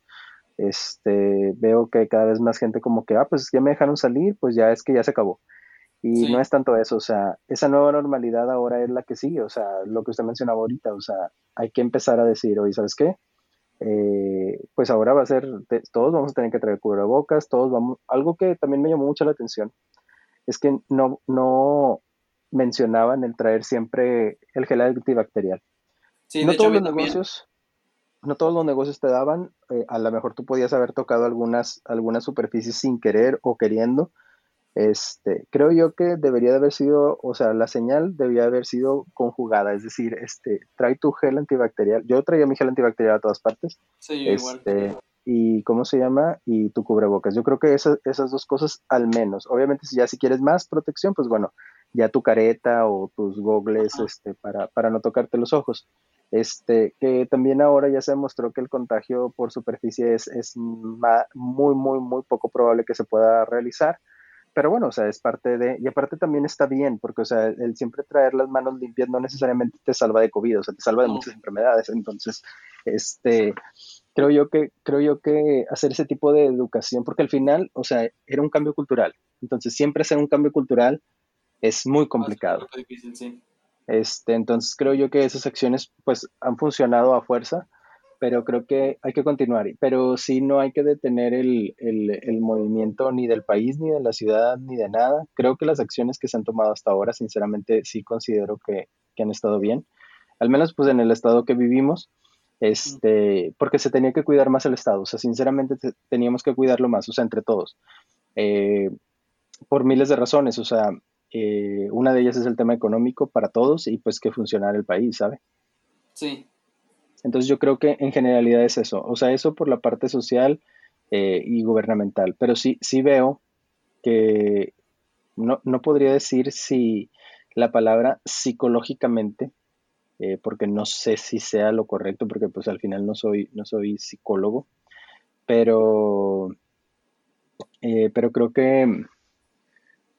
Este, veo que cada vez más gente como que, ah, pues ya me dejaron salir, pues ya es que ya se acabó. Y no es tanto eso, o sea, esa nueva normalidad ahora es la que sigue, o sea, lo que usted mencionaba ahorita, o sea, hay que empezar a decir, oye, ¿sabes qué? Eh, pues ahora va a ser, todos vamos a tener que traer cubrebocas, todos vamos, algo que también me llamó mucho la atención, es que no, no mencionaban el traer siempre el gel antibacterial. Sí, no todos los negocios, no todos los negocios te daban, eh, a lo mejor tú podías haber tocado algunas, algunas superficies sin querer o queriendo, este, creo yo que debería de haber sido, o sea, la señal debía haber sido conjugada, es decir, este, trae tu gel antibacterial. Yo traía mi gel antibacterial a todas partes. Sí, igual. Este, y cómo se llama y tu cubrebocas. Yo creo que esas, esas dos cosas al menos. Obviamente si ya si quieres más protección, pues bueno, ya tu careta o tus gogles este, para, para no tocarte los ojos. Este, que también ahora ya se demostró que el contagio por superficie es, es muy, muy, muy poco probable que se pueda realizar pero bueno, o sea, es parte de, y aparte también está bien, porque, o sea, el siempre traer las manos limpias no necesariamente te salva de COVID, o sea, te salva de muchas enfermedades, entonces, este, creo yo que, creo yo que hacer ese tipo de educación, porque al final, o sea, era un cambio cultural, entonces siempre hacer un cambio cultural es muy complicado. Este, entonces creo yo que esas acciones, pues, han funcionado a fuerza, pero creo que hay que continuar. Pero sí no hay que detener el, movimiento ni del país, ni de la ciudad, ni de nada. Creo que las acciones que se han tomado hasta ahora, sinceramente, sí considero que, han estado bien. Al menos pues en el estado que vivimos, este, porque se tenía que cuidar más el estado. O sea, sinceramente teníamos que cuidarlo más, o sea, entre todos. Eh, por miles de razones, o sea, eh, una de ellas es el tema económico para todos y pues que funcionara el país, ¿sabe? Sí, entonces yo creo que en generalidad es eso, o sea, eso por la parte social eh, y gubernamental, pero sí, sí veo que no, podría decir si la palabra psicológicamente, eh, porque no sé si sea lo correcto, porque pues al final no soy, no soy psicólogo, pero, eh, pero creo que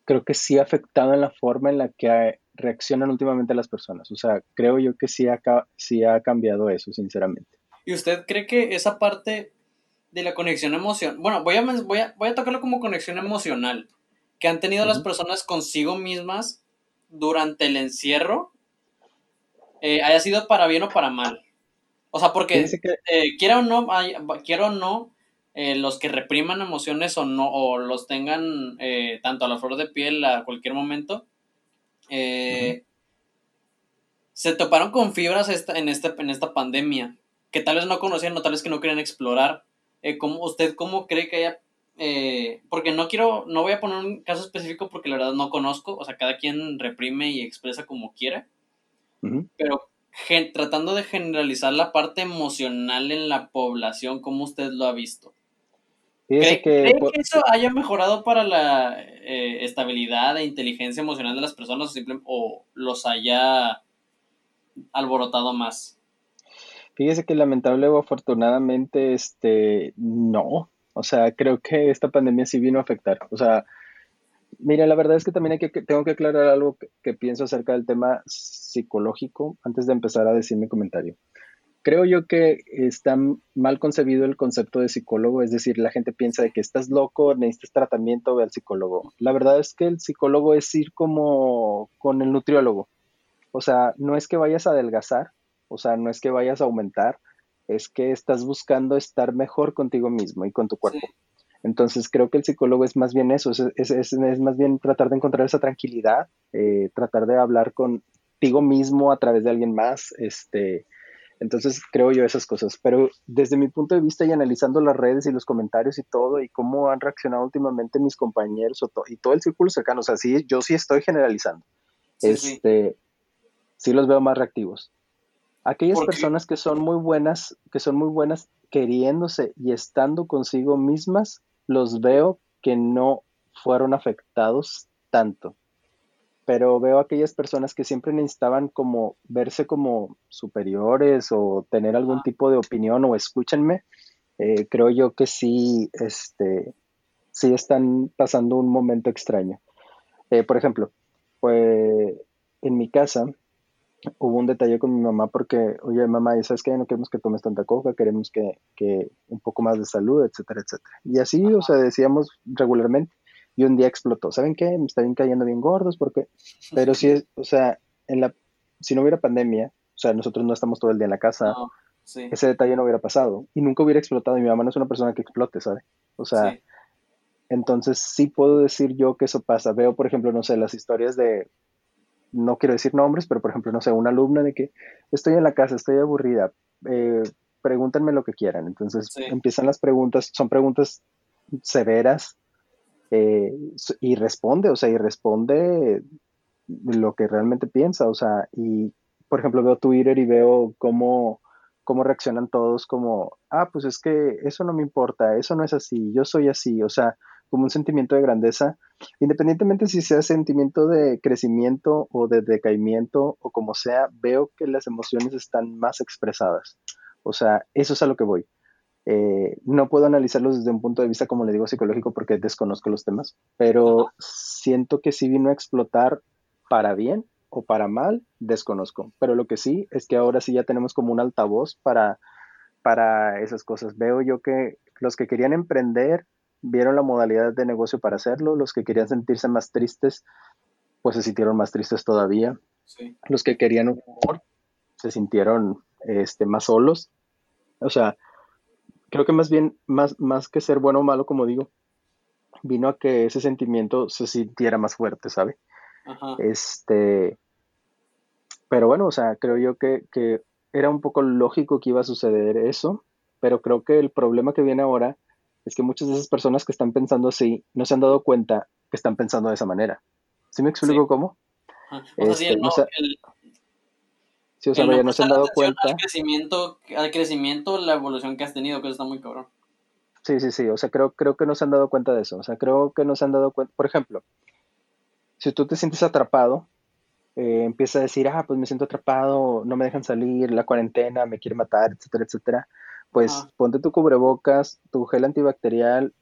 creo que sí ha afectado en la forma en la que reaccionan últimamente las personas. O sea, creo yo que sí ha, sí ha cambiado eso, sinceramente. ¿Y usted cree que esa parte de la conexión emocional, bueno, voy a, voy a, voy a tocarlo como conexión emocional, que han tenido las personas consigo mismas durante el encierro, eh, haya sido para bien o para mal? O sea, porque eh, quiera o no, quiera o no, eh, los que repriman emociones o no, o los tengan tanto a la flor de piel a cualquier momento, eh, se toparon con fibras esta, en, este, en esta pandemia que tal vez no conocían o tal vez que no querían explorar. Eh, ¿Usted cómo cree que haya eh, porque no quiero, no voy a poner un caso específico porque la verdad no conozco, o sea, cada quien reprime y expresa como quiere, pero tratando de generalizar la parte emocional en la población, ¿cómo usted lo ha visto? ¿Cree, que, eso haya mejorado para la eh, estabilidad e inteligencia emocional de las personas o, los haya alborotado más? Fíjese que lamentable o afortunadamente, este, no. O sea, creo que esta pandemia sí vino a afectar. O sea, mira, la verdad es que también hay que, tengo que aclarar algo que pienso acerca del tema psicológico antes de empezar a decir mi comentario. Creo yo que está mal concebido el concepto de psicólogo, es decir, la gente piensa de que estás loco, necesitas tratamiento, ve al psicólogo. La verdad es que el psicólogo es ir como con el nutriólogo. O sea, no es que vayas a adelgazar, o sea, no es que vayas a aumentar, es que estás buscando estar mejor contigo mismo y con tu cuerpo. Entonces creo que el psicólogo es más bien eso, es, más bien tratar de encontrar esa tranquilidad, eh, tratar de hablar contigo mismo a través de alguien más, este, entonces creo yo esas cosas. Pero desde mi punto de vista y analizando las redes y los comentarios y todo y cómo han reaccionado últimamente mis compañeros y todo el círculo cercano, o sea, sí, yo sí estoy generalizando. este, sí. los veo más reactivos. Aquellas personas que son muy buenas, que son muy buenas queriéndose y estando consigo mismas, los veo que no fueron afectados tanto pero veo aquellas personas que siempre necesitaban como verse como superiores o tener algún tipo de opinión o escúchenme, eh, creo yo que sí, este, sí están pasando un momento extraño. Eh, por ejemplo, pues en mi casa hubo un detalle con mi mamá porque, oye, mamá, ¿sabes qué? No queremos que tomes tanta coca, queremos que, que un poco más de salud, etcétera, etcétera. Y así, o sea, decíamos regularmente y un día explotó. ¿Saben qué? Me están cayendo bien gordos porque, *laughs* pero si es, o sea, en la, si no hubiera pandemia, o sea, nosotros no estamos todo el día en la casa, ese detalle no hubiera pasado y nunca hubiera explotado. Y mi mamá no es una persona que explote, ¿sabe? O sea, entonces sí puedo decir yo que eso pasa. Veo, por ejemplo, no sé, las historias de, no quiero decir nombres, pero por ejemplo, no sé, una alumna de que estoy en la casa, estoy aburrida, eh, pregúntenme lo que quieran. Entonces empiezan las preguntas, son preguntas severas eh, y responde, o sea, y responde lo que realmente piensa, o sea, y por ejemplo veo Twitter y veo cómo, cómo reaccionan todos como, ah, pues es que eso no me importa, eso no es así, yo soy así, o sea, como un sentimiento de grandeza, independientemente si sea sentimiento de crecimiento o de decaimiento o como sea, veo que las emociones están más expresadas. O sea, eso es a lo que voy. Eh, no puedo analizarlos desde un punto de vista, como le digo, psicológico porque desconozco los temas, pero siento que si vino a explotar para bien o para mal, desconozco. Pero lo que sí es que ahora sí ya tenemos como un altavoz para, para esas cosas. Veo yo que los que querían emprender vieron la modalidad de negocio para hacerlo, los que querían sentirse más tristes, pues se sintieron más tristes todavía. Los que querían un humor se sintieron este, más solos. O sea, creo que más bien, más, más que ser bueno o malo, como digo, vino a que ese sentimiento se sintiera más fuerte, ¿sabe? Este, pero bueno, o sea, creo yo que, que era un poco lógico que iba a suceder eso, pero creo que el problema que viene ahora es que muchas de esas personas que están pensando así no se han dado cuenta que están pensando de esa manera. ¿Sí me explico cómo? O sea, sí, no, sí, o sea, no, no se han dado cuenta. Al crecimiento, al crecimiento, la evolución que has tenido, que eso está muy cabrón. Sí, sí, sí, o sea, creo, creo que no se han dado cuenta de eso. O sea, creo que no se han dado cuenta. Por ejemplo, si tú te sientes atrapado, eh, empieza a decir, ah, pues me siento atrapado, no me dejan salir, la cuarentena me quiere matar, etcétera, etcétera pues ponte tu cubrebocas, tu gel antibacterial,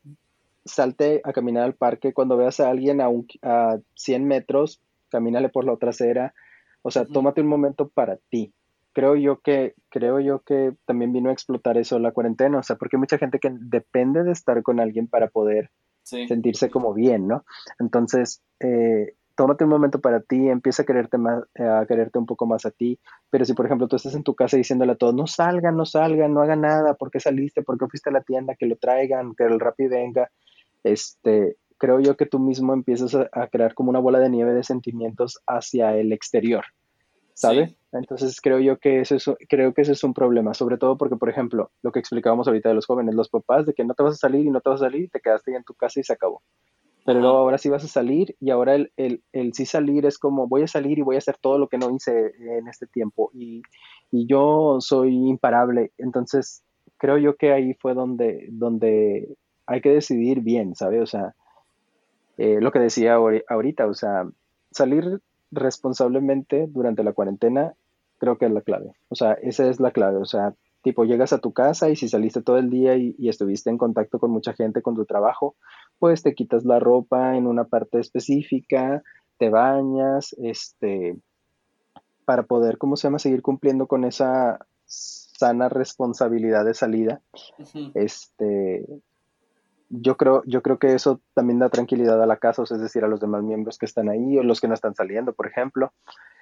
salte a caminar al parque. Cuando veas a alguien a, un, a 100 metros, camínale por la otra acera. O sea, tómate un momento para ti. Creo yo que, creo yo que también vino a explotar eso la cuarentena, o sea, porque hay mucha gente que depende de estar con alguien para poder sentirse como bien, ¿no? Entonces, eh, tómate un momento para ti, empieza a quererte más, a quererte un poco más a ti. Pero si, por ejemplo, tú estás en tu casa diciéndole a todos, no salgan, no salgan, no hagan nada, ¿por qué saliste? ¿Por qué fuiste a la tienda? Que lo traigan, que el Rappi venga. Este, creo yo que tú mismo empiezas a, crear como una bola de nieve de sentimientos hacia el exterior, ¿sabe? Entonces creo yo que eso es, creo que ese es un problema, sobre todo porque, por ejemplo, lo que explicábamos ahorita de los jóvenes, los papás, de que no te vas a salir y no te vas a salir, te quedaste ahí en tu casa y se acabó pero luego ahora sí vas a salir y ahora el, el, el, sí salir es como voy a salir y voy a hacer todo lo que no hice en este tiempo y, y yo soy imparable. Entonces, creo yo que ahí fue donde, donde hay que decidir bien, ¿sabes? O sea, eh, lo que decía ahorita, o sea, salir responsablemente durante la cuarentena creo que es la clave. O sea, esa es la clave. O sea, tipo llegas a tu casa y si saliste todo el día y, estuviste en contacto con mucha gente con tu trabajo, pues te quitas la ropa en una parte específica, te bañas, este, para poder, ¿cómo se llama?, seguir cumpliendo con esa sana responsabilidad de salida. Este, yo creo, yo creo que eso también da tranquilidad a la casa, es decir, a los demás miembros que están ahí o los que no están saliendo, por ejemplo.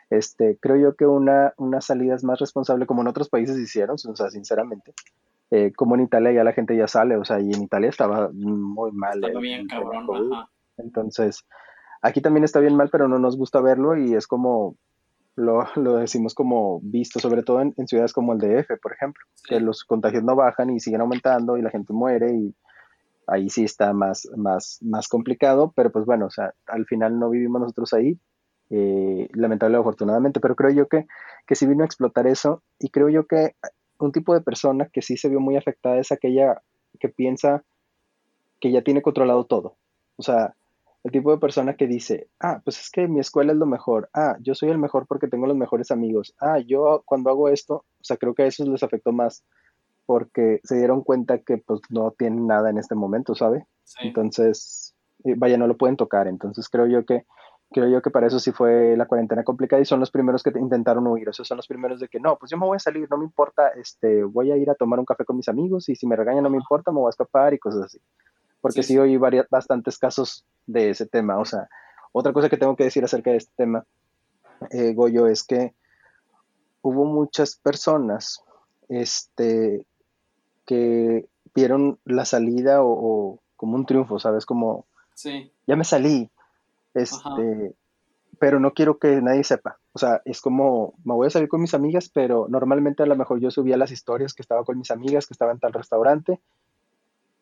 Este, creo yo que una, una salida es más responsable como en otros países hicieron, o sea, sinceramente. Eh, como en Italia ya la gente ya sale, o sea, y en Italia estaba muy mal. Estaba bien cabrón, Entonces, aquí también está bien mal, pero no nos gusta verlo y es como, lo, lo decimos como visto, sobre todo en, ciudades como el DF, por ejemplo, que los contagios no bajan y siguen aumentando y la gente muere y ahí sí está más, más, más complicado, pero pues bueno, o sea, al final no vivimos nosotros ahí, eh, lamentable o afortunadamente, pero creo yo que, que sí vino a explotar eso y creo yo que un tipo de persona que sí se vio muy afectada es aquella que piensa que ya tiene controlado todo. O sea, el tipo de persona que dice, ah, pues es que mi escuela es lo mejor, ah, yo soy el mejor porque tengo los mejores amigos, ah, yo cuando hago esto, o sea, creo que a eso les afectó más porque se dieron cuenta que pues no tienen nada en este momento, ¿sabe? Entonces, eh, vaya, no lo pueden tocar, entonces creo yo que creo yo que para eso sí fue la cuarentena complicada y son los primeros que intentaron huir, o sea, son los primeros de que no, pues yo me voy a salir, no me importa, este, voy a ir a tomar un café con mis amigos y si me regañan no me importa, me voy a escapar y cosas así. Porque sí, oí varias, bastantes casos de ese tema, o sea, otra cosa que tengo que decir acerca de este tema, eh, Goyo, es que hubo muchas personas, este, que vieron la salida o, o como un triunfo, ¿sabes? Como, sí. ya me salí, este, pero no quiero que nadie sepa. O sea, es como, me voy a salir con mis amigas, pero normalmente a lo mejor yo subía las historias que estaba con mis amigas, que estaba en tal restaurante,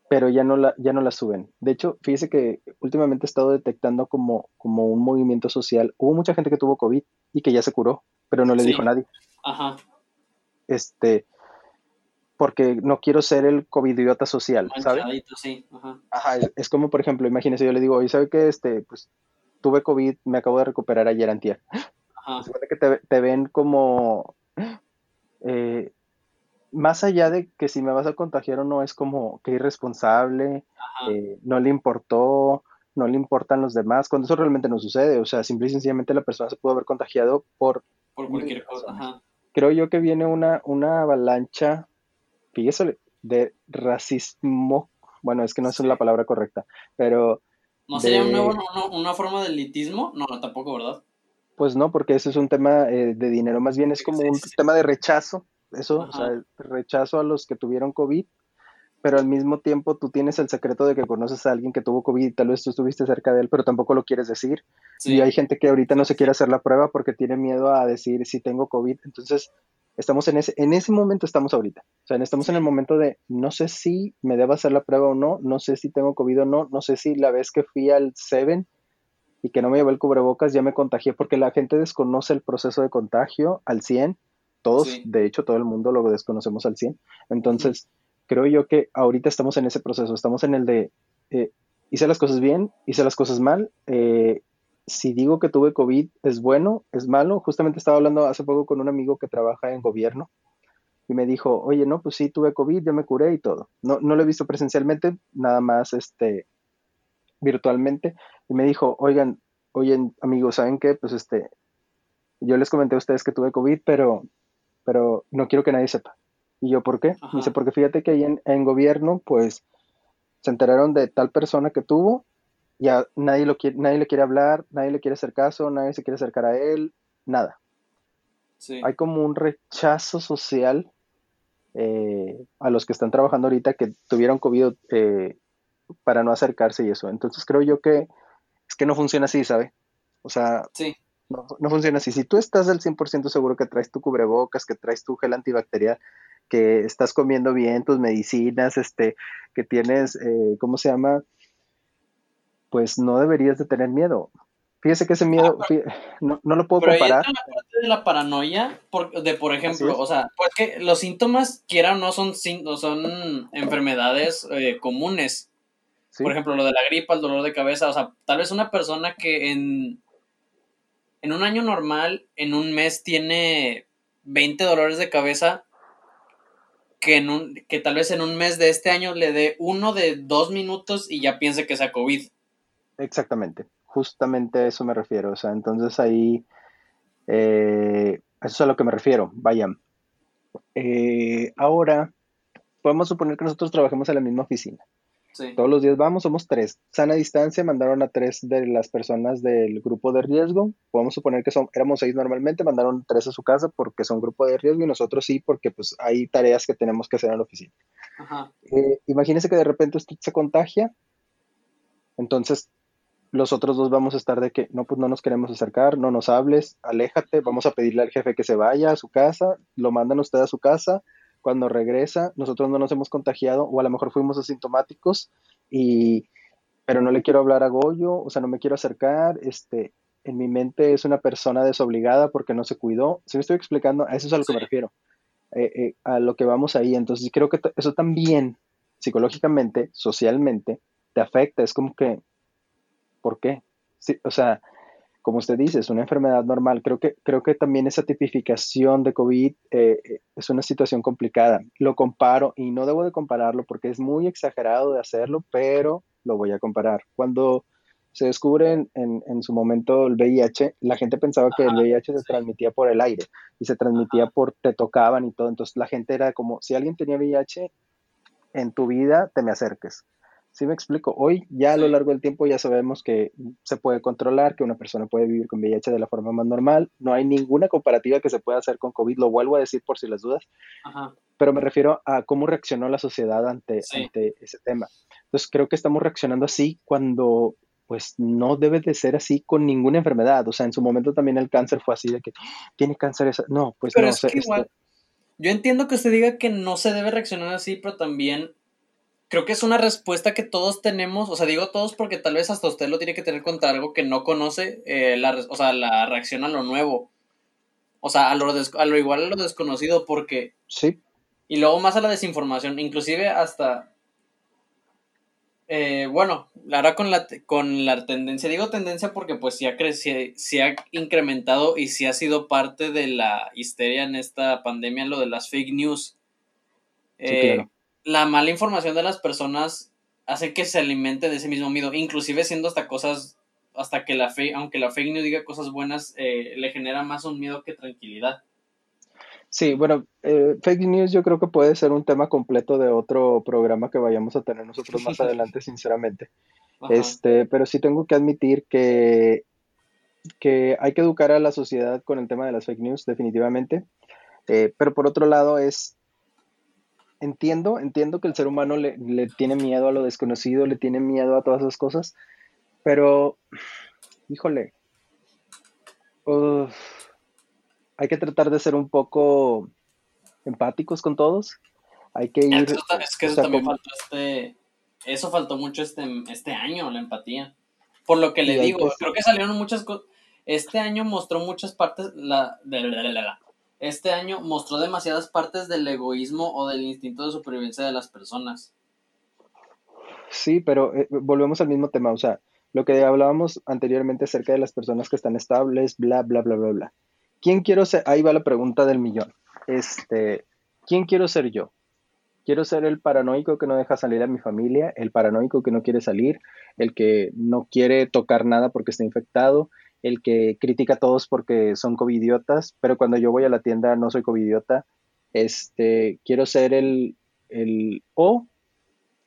pero ya no, la, ya no las suben. De hecho, fíjese que últimamente he estado detectando como, como un movimiento social. Hubo mucha gente que tuvo COVID y que ya se curó, pero no le dijo a nadie. Ajá. Este, porque no quiero ser el covidiota social, ¿sabes? Sí. Ajá. Ajá, es, como, por ejemplo, imagínese, yo le digo, oye, ¿sabe qué? Este, pues tuve COVID, me acabo de recuperar ayer antier. Se supone que te, ven como... Eh, más allá de que si me vas a contagiar o no, es como que irresponsable, eh, no le importó, no le importan los demás, cuando eso realmente no sucede, o sea, simple y sencillamente la persona se pudo haber contagiado por... Por cualquier cosa, Creo yo que viene una, una avalancha, fíjese, de racismo, bueno, es que no es la palabra correcta, pero... ¿No sería una forma de elitismo? No, tampoco, ¿verdad? Pues no, porque eso es un tema eh, de dinero, más bien es como un tema de rechazo, eso, o sea, rechazo a los que tuvieron COVID pero al mismo tiempo tú tienes el secreto de que conoces a alguien que tuvo COVID y tal vez tú estuviste cerca de él, pero tampoco lo quieres decir. Y hay gente que ahorita no se quiere hacer la prueba porque tiene miedo a decir si tengo COVID. Entonces, estamos en ese, en ese momento estamos ahorita. O sea, estamos en el momento de no sé si me debo hacer la prueba o no, no sé si tengo COVID o no, no sé si la vez que fui al Seven y que no me llevé el cubrebocas ya me contagié porque la gente desconoce el proceso de contagio al 100. Todos, de hecho, todo el mundo lo desconocemos al 100. Entonces, creo yo que ahorita estamos en ese proceso, estamos en el de, eh, hice las cosas bien, hice las cosas mal, eh, si digo que tuve COVID, ¿es bueno? ¿Es malo? Justamente estaba hablando hace poco con un amigo que trabaja en gobierno y me dijo, oye, no, pues sí, tuve COVID, yo me curé y todo. No, no lo he visto presencialmente, nada más este, virtualmente. Y me dijo, oigan, oye, amigos, ¿saben qué? Pues este, yo les comenté a ustedes que tuve COVID, pero, pero no quiero que nadie sepa. Y yo, ¿por qué? Dice, porque fíjate que ahí en, gobierno, pues, se enteraron de tal persona que tuvo, ya nadie, lo quiere, nadie le quiere hablar, nadie le quiere hacer caso, nadie se quiere acercar a él, nada. Hay como un rechazo social eh, a los que están trabajando ahorita que tuvieron COVID eh, para no acercarse y eso. Entonces creo yo que es que no funciona así, ¿sabe? O sea, no, no, funciona así. Si tú estás al 100% seguro que traes tu cubrebocas, que traes tu gel antibacterial, que estás comiendo bien tus medicinas, este, que tienes, eh, ¿cómo se llama? Pues no deberías de tener miedo. Fíjese que ese miedo, ah, *laughs* no, lo puedo comparar. Ahí la parte de la paranoia, de por ejemplo, o sea, pues que los síntomas, quiera o no, son, son enfermedades eh, comunes. Por ejemplo, lo de la gripa, el dolor de cabeza, o sea, tal vez una persona que en, en un año normal, en un mes tiene 20 dolores de cabeza, que, en un, que tal vez en un mes de este año le dé uno de dos minutos y ya piense que sea COVID. Exactamente, justamente a eso me refiero. O sea, entonces ahí, eh, eso es a lo que me refiero. Vayan. Eh, ahora, podemos suponer que nosotros trabajemos en la misma oficina. Todos los días vamos, somos tres. Sana distancia, mandaron a tres de las personas del grupo de riesgo. Podemos suponer que son, éramos seis normalmente, mandaron tres a su casa porque son grupo de riesgo y nosotros sí porque pues hay tareas que tenemos que hacer en la oficina. Ajá. Eh, imagínese que de repente usted se contagia, entonces los otros dos vamos a estar de que no, pues no nos queremos acercar, no nos hables, aléjate, vamos a pedirle al jefe que se vaya a su casa, lo mandan usted a su casa, cuando regresa, nosotros no nos hemos contagiado o a lo mejor fuimos asintomáticos y pero no le quiero hablar a Goyo, o sea, no me quiero acercar, este, en mi mente es una persona desobligada porque no se cuidó. Si me estoy explicando, a eso es a lo que me refiero, eh, eh, a lo que vamos ahí. Entonces, creo que eso también, psicológicamente, socialmente, te afecta. Es como que, ¿por qué? Sí, o sea, como usted dice, es una enfermedad normal. Creo que, creo que también esa tipificación de COVID eh, eh, es una situación complicada. Lo comparo y no debo de compararlo porque es muy exagerado de hacerlo, pero lo voy a comparar. Cuando se descubre en, en, su momento el VIH, la gente pensaba que el VIH se transmitía por el aire y se transmitía por te tocaban y todo. Entonces la gente era como, si alguien tenía VIH en tu vida, te me acerques. ¿Sí me explico? Hoy ya a lo largo del tiempo ya sabemos que se puede controlar, que una persona puede vivir con VIH de la forma más normal. No hay ninguna comparativa que se pueda hacer con COVID, lo vuelvo a decir por si las dudas. Pero me refiero a cómo reaccionó la sociedad ante, ante ese tema. Entonces creo que estamos reaccionando así cuando pues no debe de ser así con ninguna enfermedad. O sea, en su momento también el cáncer fue así de que tiene cáncer esa. No, pues pero no. Es que igual, yo entiendo que usted diga que no se debe reaccionar así, pero también creo que es una respuesta que todos tenemos, o sea, digo todos porque tal vez hasta usted lo tiene que tener contra algo que no conoce, eh, la, o sea, la reacción a lo nuevo. O sea, a lo, a lo igual a lo desconocido, porque... Sí. Y luego más a la desinformación, inclusive hasta... Eh, bueno, ahora con la, con la tendencia, digo tendencia porque pues sí ha, crecido, sí ha incrementado y sí ha sido parte de la histeria en esta pandemia lo de las fake news. Eh, la mala información de las personas hace que se alimente de ese mismo miedo, inclusive siendo hasta cosas, hasta que la fe, aunque la fake news diga cosas buenas, eh, le genera más un miedo que tranquilidad. Sí, bueno, eh, fake news yo creo que puede ser un tema completo de otro programa que vayamos a tener nosotros más *laughs* adelante, sinceramente. Este, pero sí tengo que admitir que, que hay que educar a la sociedad con el tema de las fake news, definitivamente. Eh, pero por otro lado es, entiendo, entiendo que el ser humano le, tiene miedo a lo desconocido, le tiene miedo a todas esas cosas, pero, híjole, hay que tratar de ser un poco empáticos con todos. Hay que ir. Es que eso, también faltó este. Eso faltó mucho este, este año, la empatía. Por lo que le digo, creo que salieron muchas cosas. Este año mostró muchas partes. La, de, la, este año mostró demasiadas partes del egoísmo o del instinto de supervivencia de las personas. Sí, pero eh, volvemos al mismo tema. O sea, lo que hablábamos anteriormente acerca de las personas que están estables, bla, bla, bla, bla, bla. ¿Quién quiero ser? Ahí va la pregunta del millón. Este, ¿quién quiero ser yo? Quiero ser el paranoico que no deja salir a mi familia, el paranoico que no quiere salir, el que no quiere tocar nada porque está infectado, el que critica a todos porque son covidiotas, pero cuando yo voy a la tienda no soy covidiota. Este, quiero ser el, el o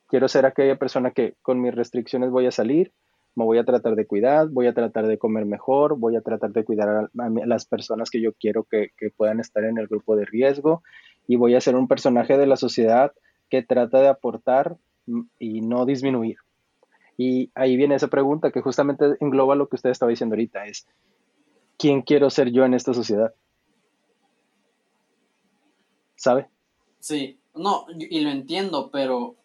quiero ser aquella persona que con mis restricciones voy a salir, me voy a tratar de cuidar, voy a tratar de comer mejor, voy a tratar de cuidar a, las personas que yo quiero que, puedan estar en el grupo de riesgo y voy a ser un personaje de la sociedad que trata de aportar y no disminuir. Y ahí viene esa pregunta que justamente engloba lo que usted estaba diciendo ahorita, es, ¿quién quiero ser yo en esta sociedad? ¿Sabe? Sí, no, y lo entiendo, pero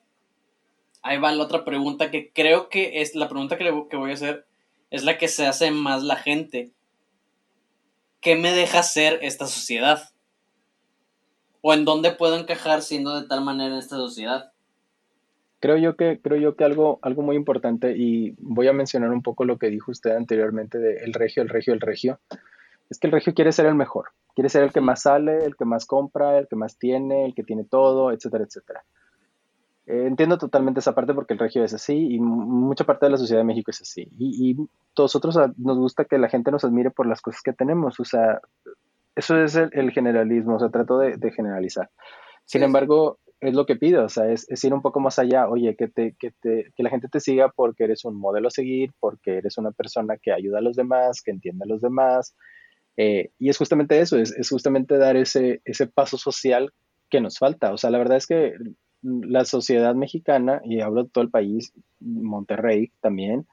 ahí va la otra pregunta que creo que es la pregunta que, voy a hacer, es la que se hace más la gente. ¿Qué me deja ser esta sociedad? ¿O en dónde puedo encajar siendo de tal manera en esta sociedad? Creo yo que, creo yo que algo, algo muy importante, y voy a mencionar un poco lo que dijo usted anteriormente de el regio, el regio, el regio, es que el regio quiere ser el mejor, quiere ser el que más sale, el que más compra, el que más tiene, el que tiene todo, etcétera, etcétera. Eh, entiendo totalmente esa parte porque el regio es así y mucha parte de la sociedad de México es así. Y, y nosotros nos gusta que la gente nos admire por las cosas que tenemos. O sea, eso es el, generalismo, o sea, trato de, generalizar. Sin embargo, es lo que pido, o sea, es, ir un poco más allá. Oye, que, te, que, te, que la gente te siga porque eres un modelo a seguir, porque eres una persona que ayuda a los demás, que entiende a los demás. Eh, y es justamente eso, es, es justamente dar ese, ese paso social que nos falta. O sea, la verdad es que la sociedad mexicana, y hablo de todo el país, Monterrey también,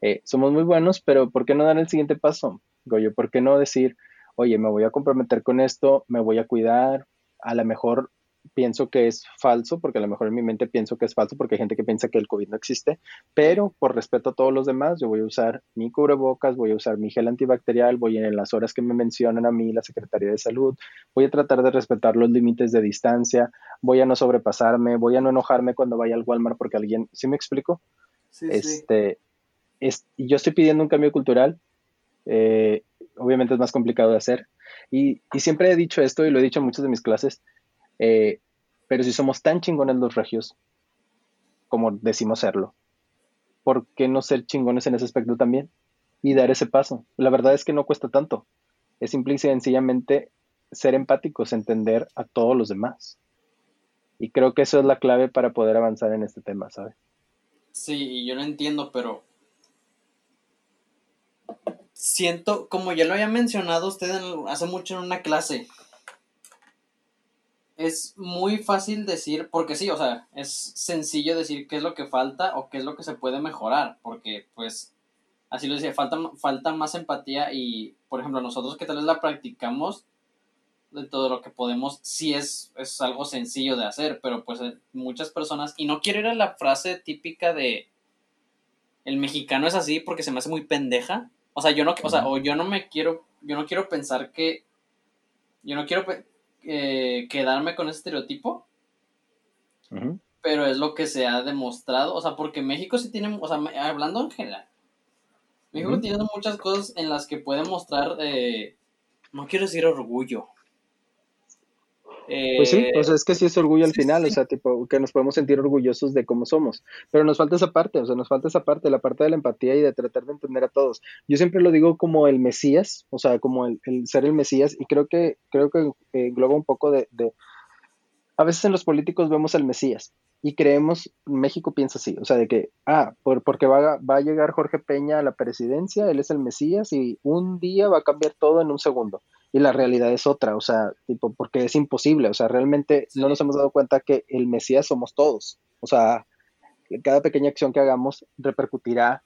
eh, somos muy buenos, pero ¿por qué no dar el siguiente paso, Goyo? ¿Por qué no decir, oye, me voy a comprometer con esto, me voy a cuidar, a lo mejor pienso que es falso, porque a lo mejor en mi mente pienso que es falso, porque hay gente que piensa que el COVID no existe, pero por respeto a todos los demás, yo voy a usar mi cubrebocas, voy a usar mi gel antibacterial, voy en las horas que me mencionan a mí la Secretaría de Salud, voy a tratar de respetar los límites de distancia, voy a no sobrepasarme, voy a no enojarme cuando vaya al Walmart porque alguien, ¿sí me explico? Sí, este, yo estoy pidiendo un cambio cultural, eh, obviamente es más complicado de hacer, y, y siempre he dicho esto y lo he dicho en muchas de mis clases, eh, pero si somos tan chingones los regios, como decimos serlo, ¿por qué no ser chingones en ese aspecto también? Y dar ese paso. La verdad es que no cuesta tanto. Es simple y sencillamente ser empáticos, entender a todos los demás. Y creo que eso es la clave para poder avanzar en este tema, ¿sabe? Sí, yo lo entiendo, pero siento, como ya lo había mencionado usted hace mucho en una clase, es muy fácil decir, porque sí, o sea, es sencillo decir qué es lo que falta o qué es lo que se puede mejorar, porque pues, así lo decía, falta, falta más empatía y, por ejemplo, nosotros que tal vez la practicamos, de todo lo que podemos, sí es, es algo sencillo de hacer, pero pues eh, muchas personas, y no quiero ir a la frase típica de, el mexicano es así porque se me hace muy pendeja, o sea, yo no, o sea, o yo no me quiero, yo no quiero pensar que, yo no quiero eh, quedarme con ese estereotipo. Pero es lo que se ha demostrado. O sea, porque México sí tiene, o sea, hablando en general, México tiene muchas cosas en las que puede mostrar, eh, no quiero decir orgullo. Pues sí, o sea, es que sí es orgullo al final, o sea, tipo, que nos podemos sentir orgullosos de cómo somos, pero nos falta esa parte, o sea, nos falta esa parte, la parte de la empatía y de tratar de entender a todos. Yo siempre lo digo como el Mesías, o sea, como el, ser el Mesías, y creo que, creo que engloba un poco de, de, a veces en los políticos vemos al Mesías, y creemos, México piensa así, o sea, de que, ah, por, porque va, va a llegar Jorge Peña a la presidencia, él es el Mesías y un día va a cambiar todo en un segundo. Y la realidad es otra, o sea, tipo, porque es imposible, o sea, realmente no nos hemos dado cuenta que el Mesías somos todos, o sea, cada pequeña acción que hagamos repercutirá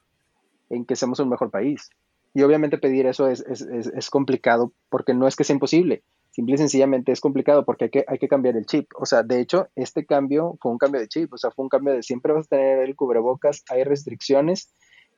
en que seamos un mejor país. Y obviamente pedir eso es, es, es, complicado porque no es que sea imposible, simple y sencillamente es complicado porque hay que, hay que cambiar el chip. O sea, de hecho, este cambio fue un cambio de chip, o sea, fue un cambio de siempre vas a tener el cubrebocas, hay restricciones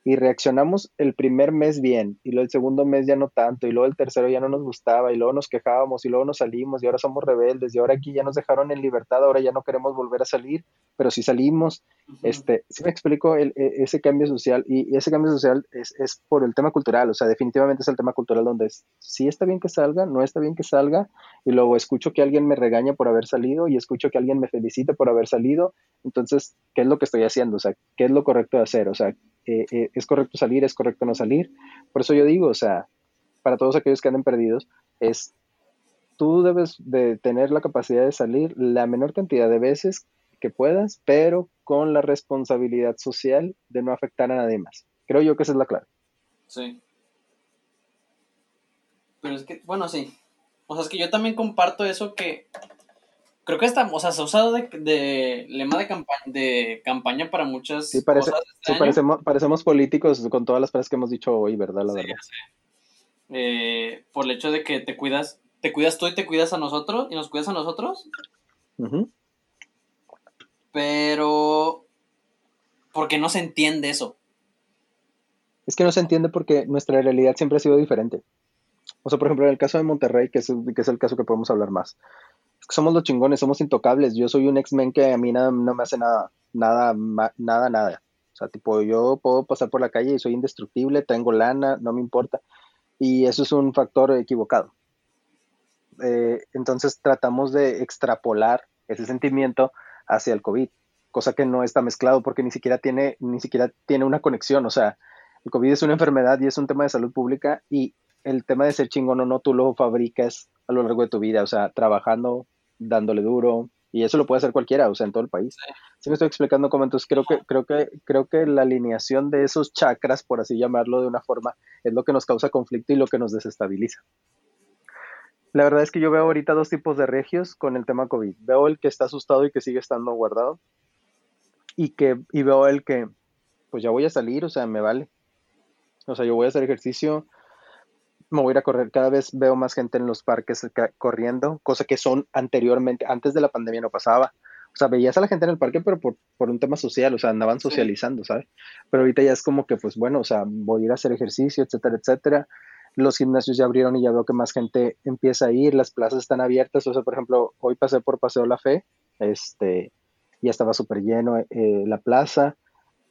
y reaccionamos el primer mes bien, y luego el segundo mes ya no tanto, y luego el tercero ya no nos gustaba, y luego nos quejábamos, y luego nos salimos, y ahora somos rebeldes, y ahora aquí ya nos dejaron en libertad, ahora ya no queremos volver a salir, pero si salimos, este, si me explico el, e, ese cambio social, y ese cambio social es, es, por el tema cultural, o sea, definitivamente es el tema cultural donde sí está bien que salga, no está bien que salga, y luego escucho que alguien me regaña por haber salido, y escucho que alguien me felicite por haber salido, entonces, ¿qué es lo que estoy haciendo? O sea, ¿qué es lo correcto de hacer? O sea, eh, eh, es correcto salir, es correcto no salir. Por eso yo digo, o sea, para todos aquellos que anden perdidos, es tú debes de tener la capacidad de salir la menor cantidad de veces que puedas, pero con la responsabilidad social de no afectar a nadie más. Creo yo que esa es la clave. Sí. Pero es que, bueno, sí. O sea, es que yo también comparto eso que Creo que está, o sea, se ha usado de, lema de campaña, de campaña para muchas sí, parece, cosas. Este sí, parecemos, parecemos, políticos con todas las frases que hemos dicho hoy, ¿verdad? La verdad. Eh, por el hecho de que te cuidas, te cuidas tú y te cuidas a nosotros, y nos cuidas a nosotros. Pero, ¿por qué no se entiende eso? Es que no se entiende porque nuestra realidad siempre ha sido diferente. O sea, por ejemplo, en el caso de Monterrey, que es, que es el caso que podemos hablar más somos los chingones, somos intocables. Yo soy un X-Men que a mí nada, no me hace nada, nada, nada, nada. O sea, tipo, yo puedo pasar por la calle y soy indestructible, tengo lana, no me importa. Y eso es un factor equivocado. Eh, entonces tratamos de extrapolar ese sentimiento hacia el COVID, cosa que no está mezclado porque ni siquiera tiene, ni siquiera tiene una conexión. O sea, el COVID es una enfermedad y es un tema de salud pública y el tema de ser chingón o no, tú lo fabricas a lo largo de tu vida, o sea, trabajando, dándole duro, y eso lo puede hacer cualquiera, o sea, en todo el país. Sí. me estoy explicando cómo, entonces creo que, creo que, creo que la alineación de esos chakras, por así llamarlo de una forma, es lo que nos causa conflicto y lo que nos desestabiliza. La verdad es que yo veo ahorita dos tipos de regios con el tema COVID. Veo el que está asustado y que sigue estando guardado. Y, que, y veo el que, pues ya voy a salir, o sea, me vale. O sea, yo voy a hacer ejercicio, me voy a ir a correr. Cada vez veo más gente en los parques corriendo, cosa que son anteriormente, antes de la pandemia no pasaba. O sea, veías a la gente en el parque, pero por, un tema social, o sea, andaban socializando, ¿sabes? Pero ahorita ya es como que, pues bueno, o sea, voy a ir a hacer ejercicio, etcétera, etcétera. Los gimnasios ya abrieron y ya veo que más gente empieza a ir, las plazas están abiertas. O sea, por ejemplo, hoy pasé por Paseo La Fe, este, ya estaba súper lleno eh, la plaza.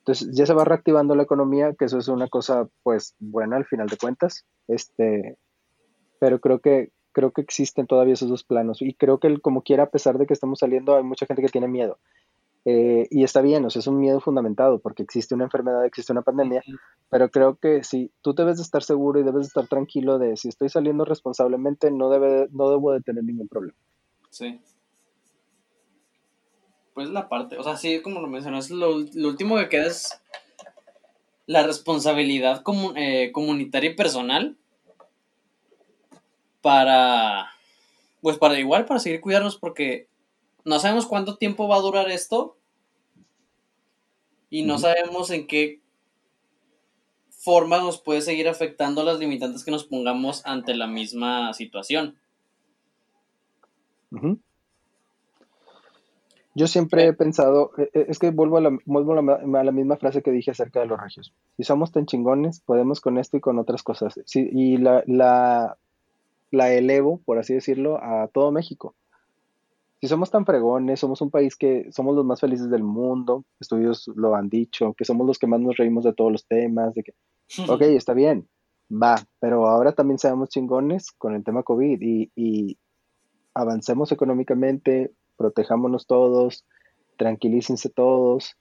Entonces ya se va reactivando la economía, que eso es una cosa pues buena al final de cuentas. Este, pero creo que creo que existen todavía esos dos planos y creo que como quiera a pesar de que estamos saliendo hay mucha gente que tiene miedo eh, y está bien, o sea, es un miedo fundamentado porque existe una enfermedad, existe una pandemia, pero creo que si tú debes de estar seguro y debes de estar tranquilo de si estoy saliendo responsablemente no debe no debo de tener ningún problema. Sí pues la parte, o sea, sí, como lo mencionas, lo, lo último que queda es la responsabilidad eh, comunitaria y personal para, pues para igual, para seguir cuidarnos porque no sabemos cuánto tiempo va a durar esto y no sabemos en qué forma nos puede seguir afectando las limitantes que nos pongamos ante la misma situación. Yo siempre he pensado, e, e, es que vuelvo, a la, vuelvo a la, misma frase que dije acerca de los regios. Si somos tan chingones, podemos con esto y con otras cosas. y la, la, la elevo, por así decirlo, a todo México. Si somos tan fregones, somos un país que somos los más felices del mundo, estudios lo han dicho, que somos los que más nos reímos de todos los temas, de que, ok, está bien, va, pero ahora también seamos chingones con el tema COVID y, y avancemos económicamente, protejámonos todos, tranquilícense todos,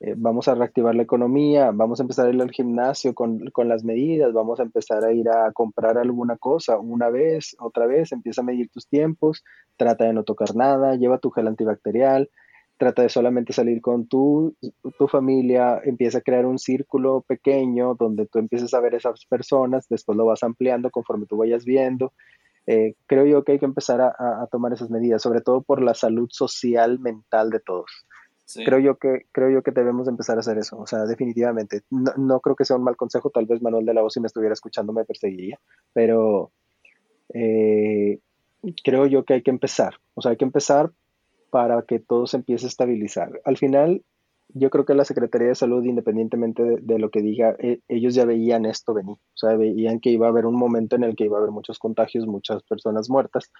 eh, vamos a reactivar la economía, vamos a empezar a ir al gimnasio con, con, las medidas, vamos a empezar a ir a comprar alguna cosa una vez, otra vez, empieza a medir tus tiempos, trata de no tocar nada, lleva tu gel antibacterial, trata de solamente salir con tu, tu familia, empieza a crear un círculo pequeño donde tú empieces a ver esas personas, después lo vas ampliando conforme tú vayas viendo. Eh, creo yo que hay que empezar a, a, tomar esas medidas, sobre todo por la salud social mental de todos. Creo yo que creo yo que debemos empezar a hacer eso, o sea, definitivamente. No, no, creo que sea un mal consejo, tal vez Manuel de la Voz si me estuviera escuchando me perseguiría, pero eh, creo yo que hay que empezar, o sea, hay que empezar para que todo se empiece a estabilizar. Al final, yo creo que la Secretaría de Salud, independientemente de, lo que diga, e, ellos ya veían esto venir, o sea, veían que iba a haber un momento en el que iba a haber muchos contagios, muchas personas muertas.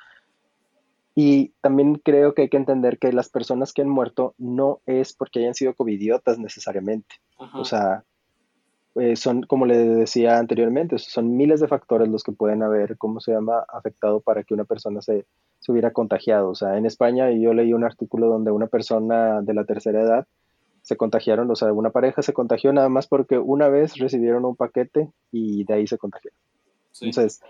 Y también creo que hay que entender que las personas que han muerto no es porque hayan sido covidiotas necesariamente. O sea, eh, son, como le decía anteriormente, son miles de factores los que pueden haber, ¿cómo se llama?, afectado para que una persona se, se hubiera contagiado. O sea, en España yo leí un artículo donde una persona de la tercera edad se contagiaron, o sea, una pareja se contagió nada más porque una vez recibieron un paquete y de ahí se contagiaron. Entonces,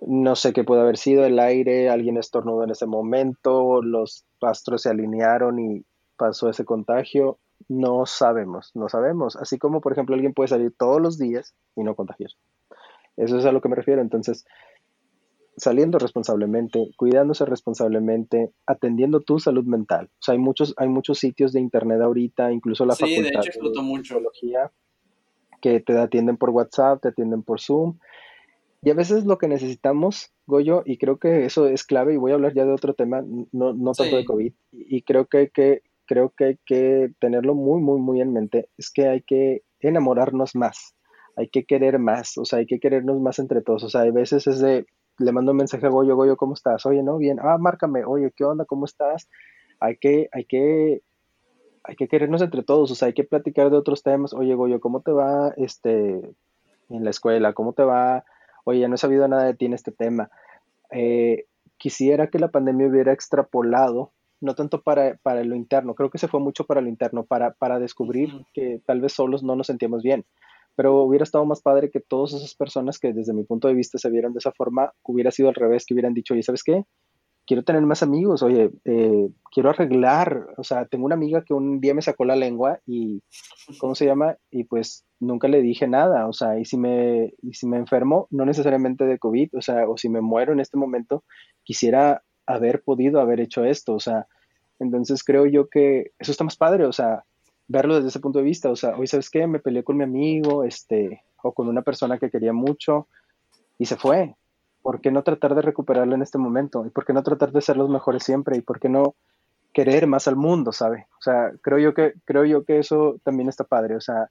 no sé qué puede haber sido, el aire, alguien estornudó en ese momento, los astros se alinearon y pasó ese contagio. No sabemos, no sabemos. Así como, por ejemplo, alguien puede salir todos los días y no contagiar. Eso es a lo que me refiero. Entonces, saliendo responsablemente, cuidándose responsablemente, atendiendo tu salud mental. O sea, hay muchos, hay muchos sitios de internet ahorita, incluso la sí, facultad de, hecho, de mucho. que te atienden por WhatsApp, te atienden por Zoom. Y a veces lo que necesitamos, Goyo, y creo que eso es clave, y voy a hablar ya de otro tema, no, no tanto de COVID, y creo que, que, creo que hay que tenerlo muy, muy, muy en mente, es que hay que enamorarnos más, hay que querer más, o sea, hay que querernos más entre todos, o sea, hay veces es de, le mando un mensaje a Goyo, Goyo, ¿cómo estás? Oye, ¿no? Bien, ah, márcame, oye, ¿qué onda? ¿Cómo estás? Hay que, hay que, hay que querernos entre todos, o sea, hay que platicar de otros temas, oye, Goyo, ¿cómo te va este, en la escuela? ¿Cómo te va? Oye, ya no he sabido nada de ti en este tema. Eh, quisiera que la pandemia hubiera extrapolado, no tanto para, para, lo interno, creo que se fue mucho para lo interno, para, para descubrir que tal vez solos no nos sentíamos bien pero hubiera estado más padre que todas esas personas que desde mi punto de vista se vieron de esa forma, hubiera sido al revés, que hubieran dicho, oye, ¿sabes qué? Quiero tener más amigos, oye, eh, quiero arreglar, o sea, tengo una amiga que un día me sacó la lengua y, ¿cómo se llama? Y pues nunca le dije nada, o sea, y si me, y si me enfermo, no necesariamente de COVID, o sea, o si me muero en este momento, quisiera haber podido haber hecho esto, o sea, entonces creo yo que eso está más padre, o sea, verlo desde ese punto de vista. O sea, hoy sabes qué, me peleé con mi amigo, este, o con una persona que quería mucho y se fue. ¿Por qué no tratar de recuperarlo en este momento? ¿Y por qué no tratar de ser los mejores siempre? ¿Y por qué no querer más al mundo, sabe? O sea, creo yo que, creo yo que eso también está padre. O sea,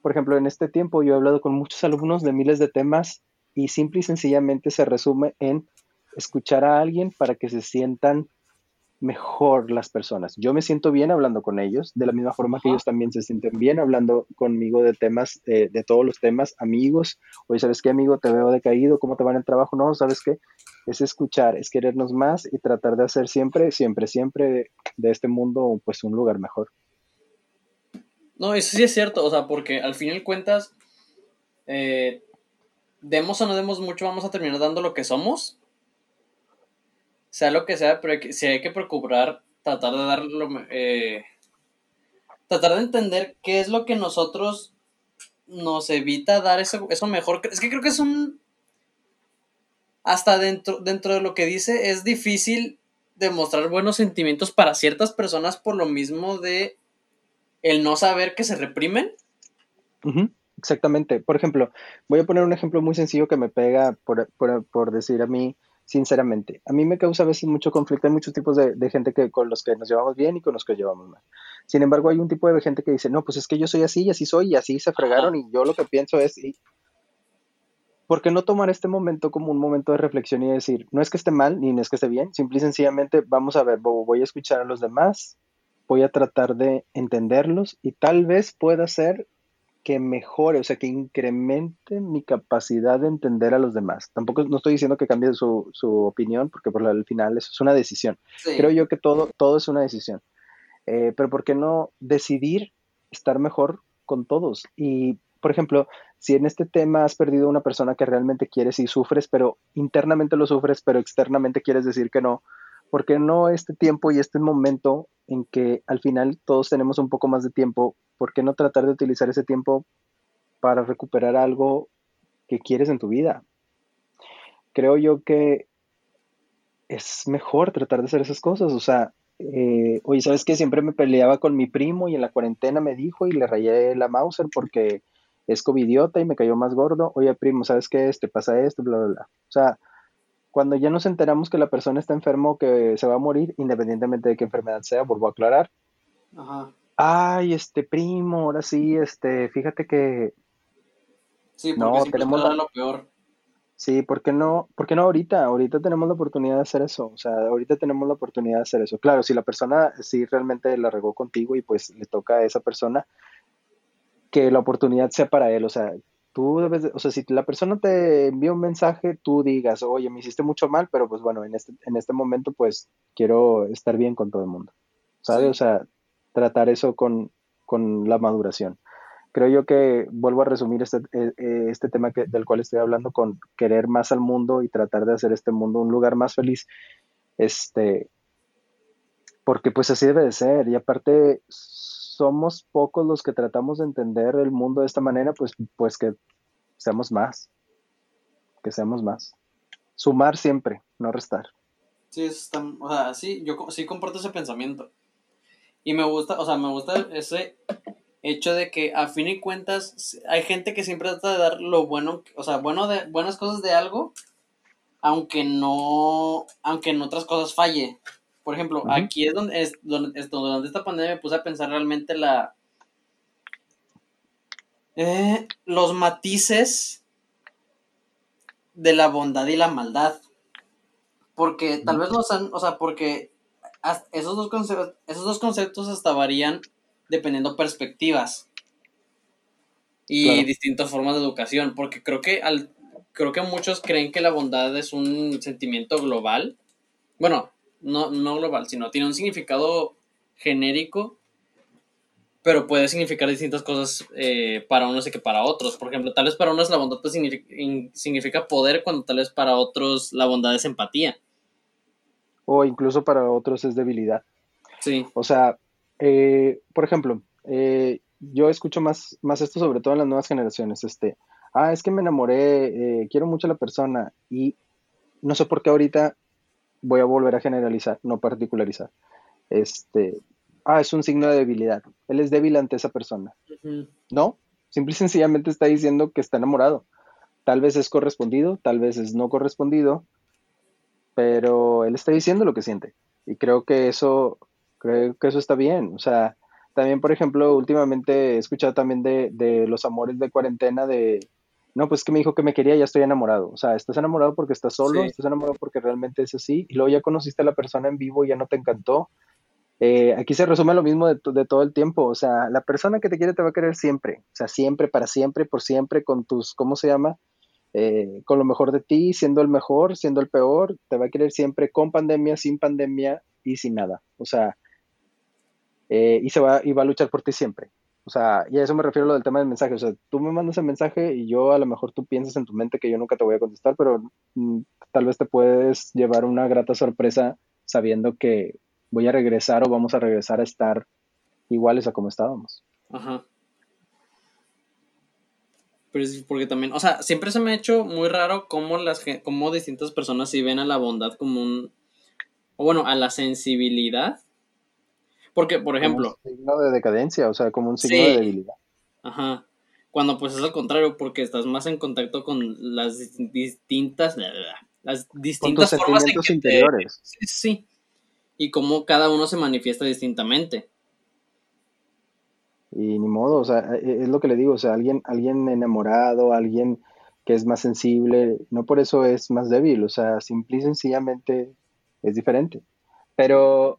por ejemplo, en este tiempo yo he hablado con muchos alumnos de miles de temas y simple y sencillamente se resume en escuchar a alguien para que se sientan mejor las personas. Yo me siento bien hablando con ellos, de la misma forma que ellos también se sienten bien hablando conmigo de temas, eh, de todos los temas, amigos. Oye, ¿sabes qué, amigo? Te veo decaído, ¿cómo te va en el trabajo? No, ¿sabes qué? Es escuchar, es querernos más y tratar de hacer siempre, siempre, siempre de, este mundo pues un lugar mejor. No, eso sí es cierto, o sea, porque al final cuentas, eh, demos o no demos mucho, vamos a terminar dando lo que somos sea lo que sea, pero si hay que procurar tratar de darlo, eh, tratar de entender qué es lo que nosotros nos evita dar eso, eso mejor. Es que creo que es un... Hasta dentro, dentro de lo que dice, es difícil demostrar buenos sentimientos para ciertas personas por lo mismo de el no saber que se reprimen. exactamente. Por ejemplo, voy a poner un ejemplo muy sencillo que me pega por, por decir a mí sinceramente. A mí me causa a veces mucho conflicto. Hay muchos tipos de, gente que, con los que nos llevamos bien y con los que llevamos mal. Sin embargo, hay un tipo de gente que dice, no, pues es que yo soy así y así soy y así se fregaron y yo lo que pienso es... Y... ¿Por qué no tomar este momento como un momento de reflexión y decir, no es que esté mal ni no es que esté bien, simple y sencillamente vamos a ver, voy a escuchar a los demás, voy a tratar de entenderlos y tal vez pueda ser que mejore, o sea, que incremente mi capacidad de entender a los demás. Tampoco no estoy diciendo que cambie su, opinión, porque por al final eso es una decisión. Creo yo que todo, todo es una decisión. Eh, pero ¿por qué no decidir estar mejor con todos? Y, por ejemplo, si en este tema has perdido una persona que realmente quieres y sufres, pero internamente lo sufres, pero externamente quieres decir que no, ¿por qué no este tiempo y este momento en que al final todos tenemos un poco más de tiempo, ¿por qué no tratar de utilizar ese tiempo para recuperar algo que quieres en tu vida? Creo yo que es mejor tratar de hacer esas cosas, o sea, eh, oye, ¿sabes qué? Siempre me peleaba con mi primo y en la cuarentena me dijo y le rayé la Mauser porque es covidiota y me cayó más gordo. Oye, primo, ¿sabes qué? Te pasa esto, bla, bla, bla. O sea, cuando ya nos enteramos que la persona está enfermo, que se va a morir, independientemente de qué enfermedad sea, vuelvo a aclarar. Ajá. Ay, este primo, ahora sí, este, fíjate que. Sí, porque no, tenemos lo peor. Sí, ¿por qué no? ¿Por qué no ahorita? Ahorita tenemos la oportunidad de hacer eso. O sea, ahorita tenemos la oportunidad de hacer eso. Claro, si la persona sí realmente la regó contigo y pues le toca a esa persona, que la oportunidad sea para él. O sea, tú debes, o sea, si la persona te envía un mensaje, tú digas, oye, me hiciste mucho mal, pero pues bueno, en este, en este momento pues quiero estar bien con todo el mundo, ¿sabes? O sea, tratar eso con, la maduración. Creo yo que vuelvo a resumir este, eh, eh, este tema que, del cual estoy hablando con querer más al mundo y tratar de hacer este mundo un lugar más feliz, este, porque pues así debe de ser. Y aparte, somos pocos los que tratamos de entender el mundo de esta manera, pues, pues que seamos más, que seamos más. Sumar siempre, no restar. Sí, está, o sea, sí, yo sí comparto ese pensamiento. Y me gusta, o sea, me gusta ese hecho de que a fin y cuentas hay gente que siempre trata de dar lo bueno, o sea, bueno de, buenas cosas de algo, aunque no, aunque en otras cosas falle. Por ejemplo, aquí es donde, es donde, donde esta pandemia me puse a pensar realmente la... Eh, los matices de la bondad y la maldad. Porque tal vez los han, o sea, porque esos dos, conceptos, esos dos conceptos hasta varían dependiendo perspectivas y distintas formas de educación, porque creo que al, creo que muchos creen que la bondad es un sentimiento global. Bueno, no, no global, sino tiene un significado genérico, pero puede significar distintas cosas eh, para unos y que para otros. Por ejemplo, tal vez para unos la bondad significa, poder, cuando tal vez para otros la bondad es empatía. O incluso para otros es debilidad. Sí. O sea, eh, por ejemplo, eh, yo escucho más, más esto sobre todo en las nuevas generaciones. Este, ah, es que me enamoré, quiero mucho a la persona y no sé por qué ahorita voy a volver a generalizar, no particularizar. Este, ah, es un signo de debilidad. Él es débil ante esa persona. No, simple y sencillamente está diciendo que está enamorado. Tal vez es correspondido, tal vez es no correspondido, pero él está diciendo lo que siente. Y creo que eso, creo que eso está bien. O sea, también, por ejemplo, últimamente he escuchado también de, de los amores de cuarentena de, no, pues que me dijo que me quería, ya estoy enamorado. O sea, estás enamorado porque estás solo, estás enamorado porque realmente es así, y luego ya conociste a la persona en vivo y ya no te encantó. Eh, aquí se resume lo mismo de, todo el tiempo, o sea, la persona que te quiere te va a querer siempre, o sea, siempre, para siempre, por siempre, con tus, ¿cómo se llama? Eh, con lo mejor de ti, siendo el mejor, siendo el peor, te va a querer siempre con pandemia, sin pandemia y sin nada. O sea, eh, y se va, y va a luchar por ti siempre. O sea, y a eso me refiero lo del tema del mensaje. O sea, tú me mandas el mensaje y yo a lo mejor tú piensas en tu mente que yo nunca te voy a contestar, pero mm, tal vez te puedes llevar una grata sorpresa sabiendo que voy a regresar o vamos a regresar a estar iguales a como estábamos. Ajá. Pero es porque también, o sea, siempre se me ha hecho muy raro cómo las cómo distintas personas sí ven a la bondad como un o bueno, a la sensibilidad porque, por ejemplo. Como un signo de decadencia, o sea, como un signo de debilidad. Ajá. Cuando pues es al contrario, porque estás más en contacto con las distintas. Las distintas formas en que interiores. sí, sí. Y cómo cada uno se manifiesta distintamente. Y ni modo, o sea, e, e, es lo que le digo, o sea, alguien, alguien enamorado, alguien que es más sensible, no por eso es más débil, o sea, simple y sencillamente es diferente. Pero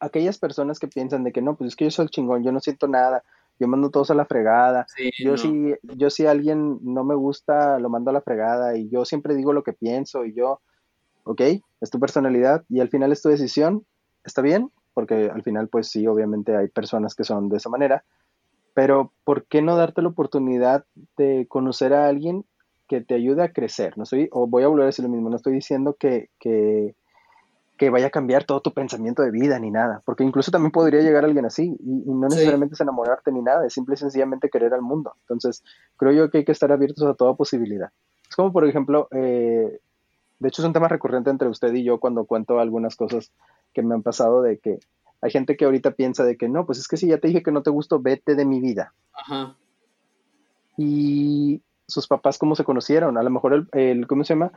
aquellas personas que piensan de que no, pues es que yo soy el chingón, yo no siento nada, yo mando todos a la fregada. yo si yo si alguien no me gusta, lo mando a la fregada y yo siempre digo lo que pienso y yo, ok, es tu personalidad y al final es tu decisión, está bien, porque al final pues sí, obviamente hay personas que son de esa manera, pero ¿por qué no darte la oportunidad de conocer a alguien que te ayude a crecer? No estoy, o voy a volver a decir lo mismo, no estoy diciendo que, que que vaya a cambiar todo tu pensamiento de vida ni nada, porque incluso también podría llegar alguien así y, no necesariamente es enamorarte ni nada, es simple y sencillamente querer al mundo. Entonces, creo yo que hay que estar abiertos a toda posibilidad. Es como, por ejemplo, eh, de hecho es un tema recurrente entre usted y yo cuando cuento algunas cosas que me han pasado de que hay gente que ahorita piensa de que no, pues es que si ya te dije que no te gusto, vete de mi vida. Ajá. Y sus papás, ¿cómo se conocieron? A lo mejor el, ¿cómo se llama?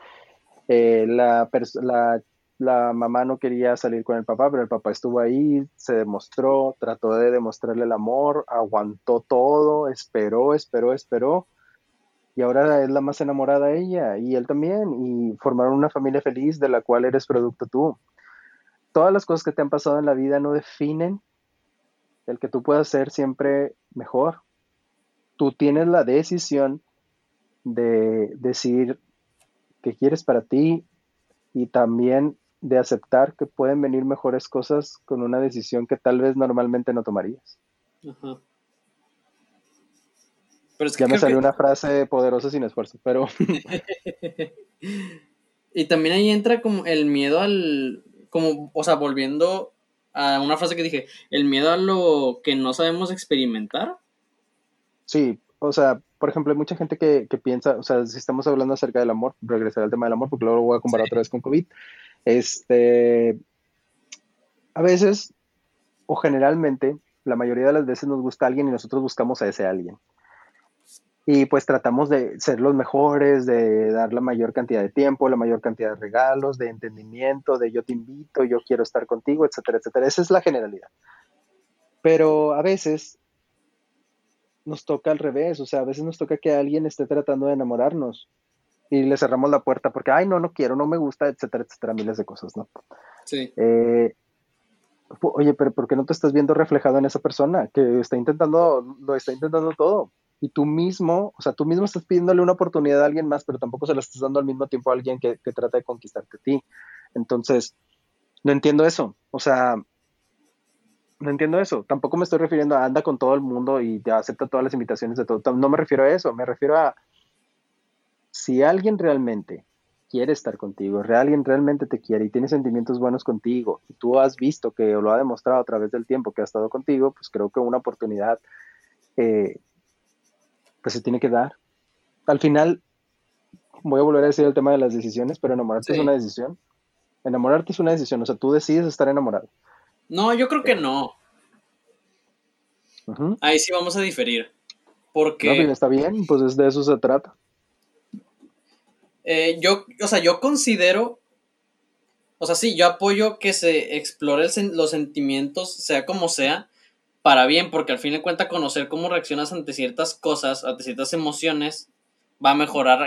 Eh, la, la la mamá no quería salir con el papá, pero el papá estuvo ahí, se demostró, trató de demostrarle el amor, aguantó todo, esperó, esperó, esperó, y ahora es la más enamorada ella, y él también, y formaron una familia feliz de la cual eres producto tú. Todas las cosas que te han pasado en la vida no definen el que tú puedas ser siempre mejor. Tú tienes la decisión de decir qué quieres para ti y también de aceptar que pueden venir mejores cosas con una decisión que tal vez normalmente no tomarías. Ajá. ya me salió una frase poderosa sin esfuerzo, pero... *laughs* y también ahí entra como el miedo al... como, o sea, volviendo a una frase que dije, el miedo a lo que no sabemos experimentar. Sí, o sea, por ejemplo, hay mucha gente que, piensa, o sea, si estamos hablando acerca del amor, regresar al tema del amor, porque luego lo voy a comparar otra vez con COVID. Este, a veces, o generalmente, la mayoría de las veces nos gusta alguien y nosotros buscamos a ese alguien. Y pues tratamos de ser los mejores, de dar la mayor cantidad de tiempo, la mayor cantidad de regalos, de entendimiento, de yo te invito, yo quiero estar contigo, etcétera, etcétera. Esa es la generalidad. Pero a veces nos toca al revés, o sea, a veces nos toca que alguien esté tratando de enamorarnos y le cerramos la puerta porque, ay, no, no quiero, no me gusta, etcétera, etcétera, miles de cosas, ¿no? Sí. Eh, oye, pero ¿por qué no te estás viendo reflejado en esa persona que está intentando, lo está intentando todo? Y tú mismo, o sea, tú mismo estás pidiéndole una oportunidad a alguien más, pero tampoco se la estás dando al mismo tiempo a alguien que, que trata de conquistarte a ti. Entonces, no entiendo eso. O sea, no entiendo eso. Tampoco me estoy refiriendo a anda con todo el mundo y te acepta todas las invitaciones de todo. No me refiero a eso. Me refiero a si alguien realmente quiere estar contigo, alguien realmente te quiere y tiene sentimientos buenos contigo, y tú has visto que lo ha demostrado a través del tiempo que ha estado contigo, pues creo que una oportunidad eh, pues se tiene que dar. Al final, voy a volver a decir el tema de las decisiones, pero enamorarte es una decisión. Enamorarte es una decisión, o sea, tú decides estar enamorado. No, yo creo que no. Ahí sí vamos a diferir. Porque... No, está bien, pues de eso se trata. Eh, yo, o sea, yo considero, o sea, sí, yo apoyo que se explore los sentimientos, sea como sea, para bien, porque al fin de cuentas conocer cómo reaccionas ante ciertas cosas, ante ciertas emociones, va a mejorar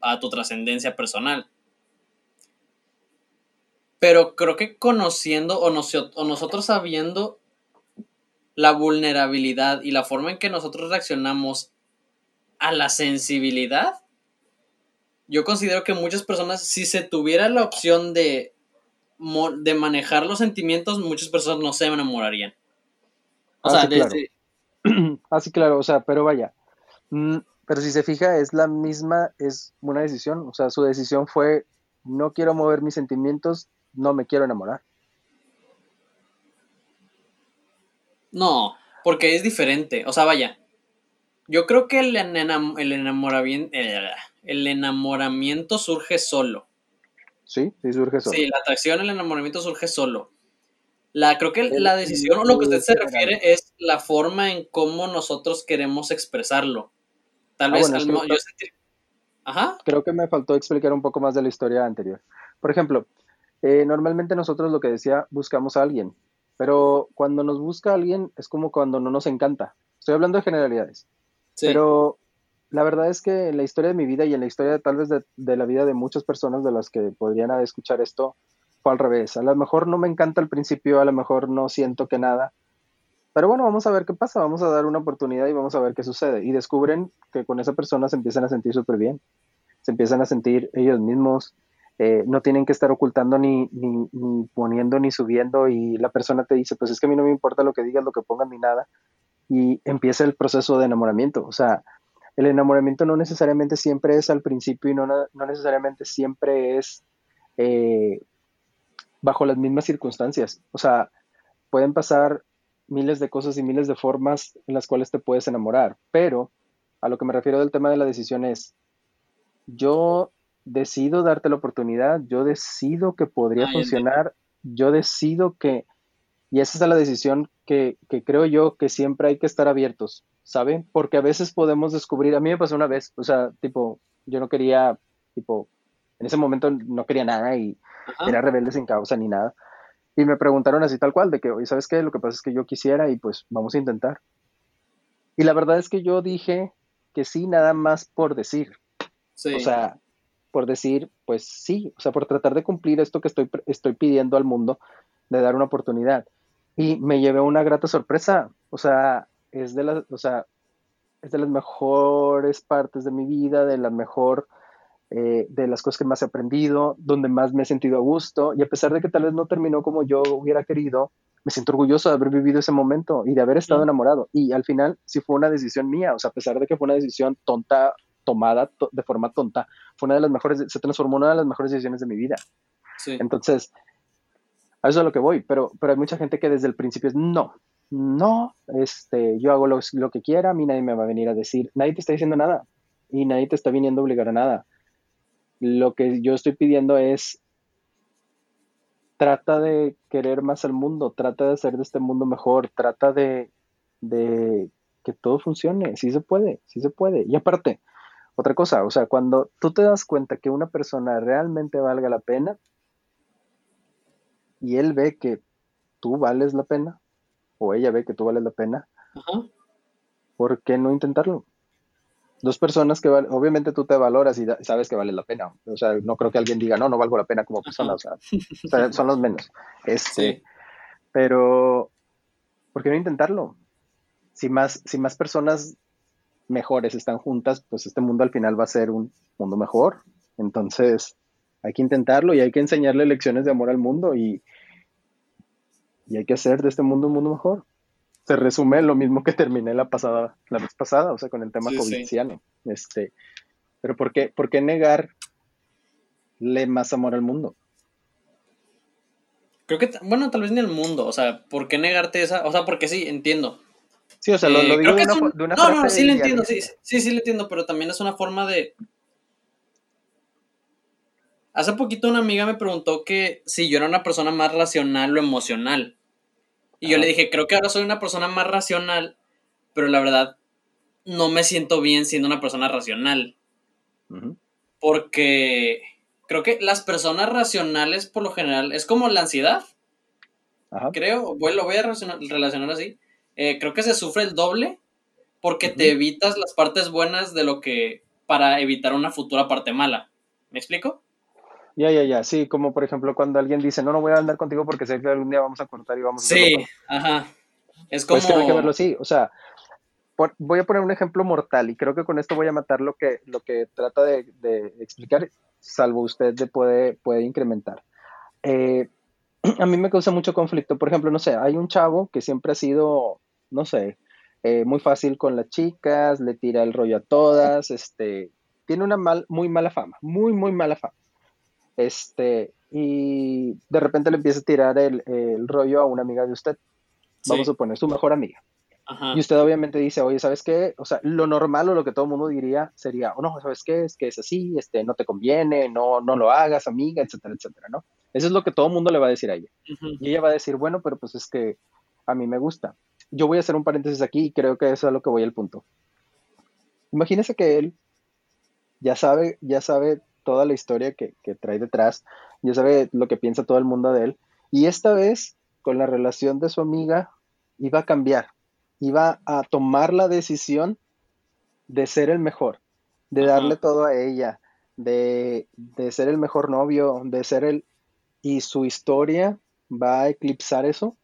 a tu trascendencia personal. Pero creo que conociendo o, o nosotros sabiendo la vulnerabilidad y la forma en que nosotros reaccionamos a la sensibilidad, yo considero que muchas personas, si se tuviera la opción de, de manejar los sentimientos, muchas personas no se enamorarían. O ah, sea, claro. Así *clears throat* ah, claro, o sea, pero vaya. Mm, pero si se fija, es la misma, es una decisión. O sea, su decisión fue, no quiero mover mis sentimientos, no me quiero enamorar. No, porque es diferente. O sea, vaya. Yo creo que el, el enamoramiento... Eh, el enamoramiento surge solo. Sí, sí surge solo. Sí, la atracción, el enamoramiento surge solo. La, creo que la decisión o lo que usted se refiere es la forma en cómo nosotros queremos expresarlo. Tal ah, vez al, yo Ajá. Creo que me faltó explicar un poco más de la historia anterior. Por ejemplo, eh, normalmente nosotros lo que decía, buscamos a alguien, pero cuando nos busca alguien es como cuando no nos encanta. Estoy hablando de generalidades. Sí. Pero la verdad es que en la historia de mi vida y en la historia tal vez de, la vida de muchas personas de las que podrían escuchar esto, fue al revés. A lo mejor no me encanta al principio, a lo mejor no siento que nada, Pero bueno, vamos a ver qué pasa, vamos a dar una oportunidad y vamos a ver qué sucede. Y descubren que con esa persona se empiezan a sentir súper bien, se empiezan a sentir ellos mismos, eh, no tienen que estar ocultando ni, ni, ni, poniendo ni subiendo y la persona te dice, pues es que a mí no me importa lo que digas, lo que pongan ni nada. Y empieza el proceso de enamoramiento. O sea, el enamoramiento no necesariamente siempre es al principio y no, no necesariamente siempre es eh, bajo las mismas circunstancias. O sea, pueden pasar miles de cosas y miles de formas en las cuales te puedes enamorar, pero a lo que me refiero del tema de la decisión es, yo decido darte la oportunidad, yo decido que podría funcionar, yo decido que, y esa es la decisión que, que, creo yo que siempre hay que estar abiertos, ¿saben? Porque a veces podemos descubrir, a mí me pasó una vez, o sea, tipo, yo no quería, tipo, en ese momento no quería nada y era rebelde sin causa ni nada. Y me preguntaron así tal cual, de que, oye, ¿sabes qué? Lo que pasa es que yo quisiera y pues vamos a intentar. Y la verdad es que yo dije que sí, nada más por decir. O sea, por decir, pues sí, o sea, por tratar de cumplir esto que estoy, estoy pidiendo al mundo, de dar una oportunidad. Y me llevé una grata sorpresa. O sea, es de las, o sea, es de las mejores partes de mi vida, de la mejor eh, de las cosas que más he aprendido, donde más me he sentido a gusto, y a pesar de que tal vez no terminó como yo hubiera querido, me siento orgulloso de haber vivido ese momento y de haber estado enamorado. Y al final sí fue una decisión mía, o sea, a pesar de que fue una decisión tonta, tomada de forma tonta, fue una de las mejores, se transformó en una de las mejores decisiones de mi vida. Entonces, a eso es a lo que voy, pero, pero hay mucha gente que desde el principio es, no, no, este, yo hago lo, que quiera, a mí nadie me va a venir a decir, nadie te está diciendo nada y nadie te está viniendo a obligar a nada lo que yo estoy pidiendo es trata de querer más al mundo, trata de hacer de este mundo mejor, trata de, de que todo funcione, sí se puede, sí se puede. Y aparte, otra cosa, o sea, cuando tú te das cuenta que una persona realmente valga la pena y él ve que tú vales la pena o ella ve que tú vales la pena, ¿por qué no intentarlo? dos personas que obviamente tú te valoras y sabes que vale la pena. O sea, no creo que alguien diga, no, no valgo la pena como persona. O sea, son los menos. Este, Pero, ¿por qué no intentarlo? Si más, si más personas mejores están juntas, pues este mundo al final va a ser un mundo mejor. Entonces, hay que intentarlo y hay que enseñarle lecciones de amor al mundo y, y hay que hacer de este mundo un mundo mejor se resume lo mismo que terminé la pasada, la vez pasada, o sea, con el tema sí, Este, pero ¿por qué, ¿por qué negarle más amor al mundo? Creo que, bueno, tal vez ni al mundo, o sea, ¿por qué negarte esa? O sea, porque sí, entiendo. Sí, o sea, lo, eh, digo de una, de una, No, no, sí lo entiendo, sí, sí, sí lo entiendo, pero también es una forma de... Hace poquito una amiga me preguntó que si yo era una persona más racional o emocional. Y yo le dije, creo que ahora soy una persona más racional, pero la verdad no me siento bien siendo una persona racional. Porque creo que las personas racionales por lo general es como la ansiedad. Creo, voy, lo voy a relacionar así. Eh, creo que se sufre el doble porque te evitas las partes buenas de lo que para evitar una futura parte mala. ¿Me explico? Ya, ya, ya, sí, como por ejemplo cuando alguien dice, no, no voy a andar contigo porque sé que algún día vamos a cortar y vamos a... Sí, ajá. Es como... Pues hay que verlo así, o sea, voy a poner un ejemplo mortal y creo que con esto voy a matar lo que, lo que trata de, explicar, salvo usted de puede, puede incrementar. Eh, *clears throat* a mí me causa mucho conflicto, por ejemplo, no sé, hay un chavo que siempre ha sido, no sé, eh, muy fácil con las chicas, le tira el rollo a todas, este, tiene una mal, muy mala fama, muy, muy mala fama. Este, y de repente le empieza a tirar el, rollo a una amiga de usted. Vamos a suponer, su mejor amiga. Y usted obviamente dice, oye, ¿sabes qué? O sea, lo normal o lo que todo el mundo diría sería, oh, no, ¿sabes qué? Es que es así, este, no te conviene, no, no lo hagas, amiga, etcétera, etcétera, ¿no? Eso es lo que todo el mundo le va a decir a ella. Y ella va a decir, bueno, pero pues es que a mí me gusta. Yo voy a hacer un paréntesis aquí y creo que eso es a lo que voy al punto. Imagínese que él ya sabe, ya sabe toda la historia que, trae detrás, ya sabe lo que piensa todo el mundo de él. Y esta vez, con la relación de su amiga, iba a cambiar, iba a tomar la decisión de ser el mejor, de darle todo a ella, de, de, ser el mejor novio, de ser el... Y su historia va a eclipsar eso.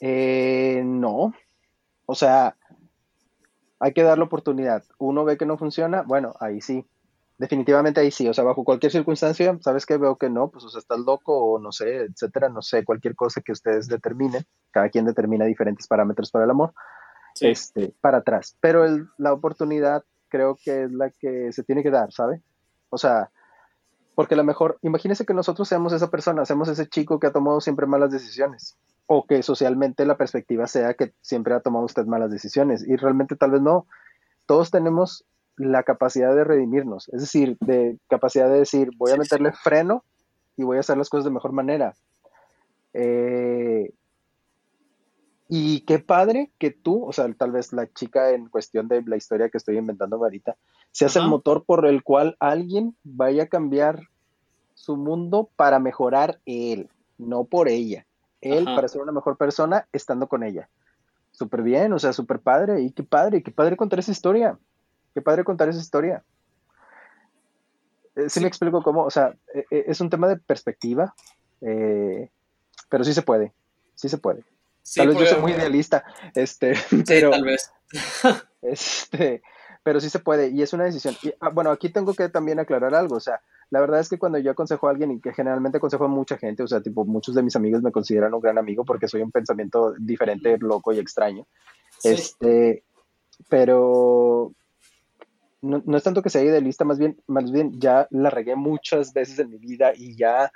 Eh, no. O sea, hay que dar la oportunidad. Uno ve que no funciona, bueno, ahí sí. Definitivamente ahí sí. O sea, bajo cualquier circunstancia, ¿sabes que Veo que no, pues o sea, estás loco o no sé, etcétera, no sé, cualquier cosa que ustedes determinen. Cada quien determina diferentes parámetros para el amor. Este, para atrás. Pero la oportunidad creo que es la que se tiene que dar, ¿sabe? O sea, porque a lo mejor, imagínese que nosotros seamos esa persona, seamos ese chico que ha tomado siempre malas decisiones, o que socialmente la perspectiva sea que siempre ha tomado usted malas decisiones, y realmente tal vez no. Todos tenemos la capacidad de redimirnos, es decir, de capacidad de decir, voy a meterle freno y voy a hacer las cosas de mejor manera. Eh, y qué padre que tú, o sea, tal vez la chica en cuestión de la historia que estoy inventando ahorita, seas el motor por el cual alguien vaya a cambiar su mundo para mejorar él, no por ella. Él para ser una mejor persona estando con ella. Súper bien, o sea, súper padre. Y qué padre, qué padre contar esa historia. Qué padre contar esa historia. Eh, sí, me explico cómo, o sea, e, e, es un tema de perspectiva, eh, pero sí se puede, sí se puede tal vez yo soy muy idealista, este, *laughs* pero, tal vez. *laughs* este, pero sí se puede y es una decisión. Ah, bueno, aquí tengo que también aclarar algo, o sea, la verdad es que cuando yo aconsejo a alguien y que generalmente aconsejo a mucha gente, o sea, tipo, muchos de mis amigos me consideran un gran amigo porque soy un pensamiento diferente, loco y extraño. Este, pero no, no, es tanto que sea idealista, más bien, más bien ya la regué muchas veces en mi vida y ya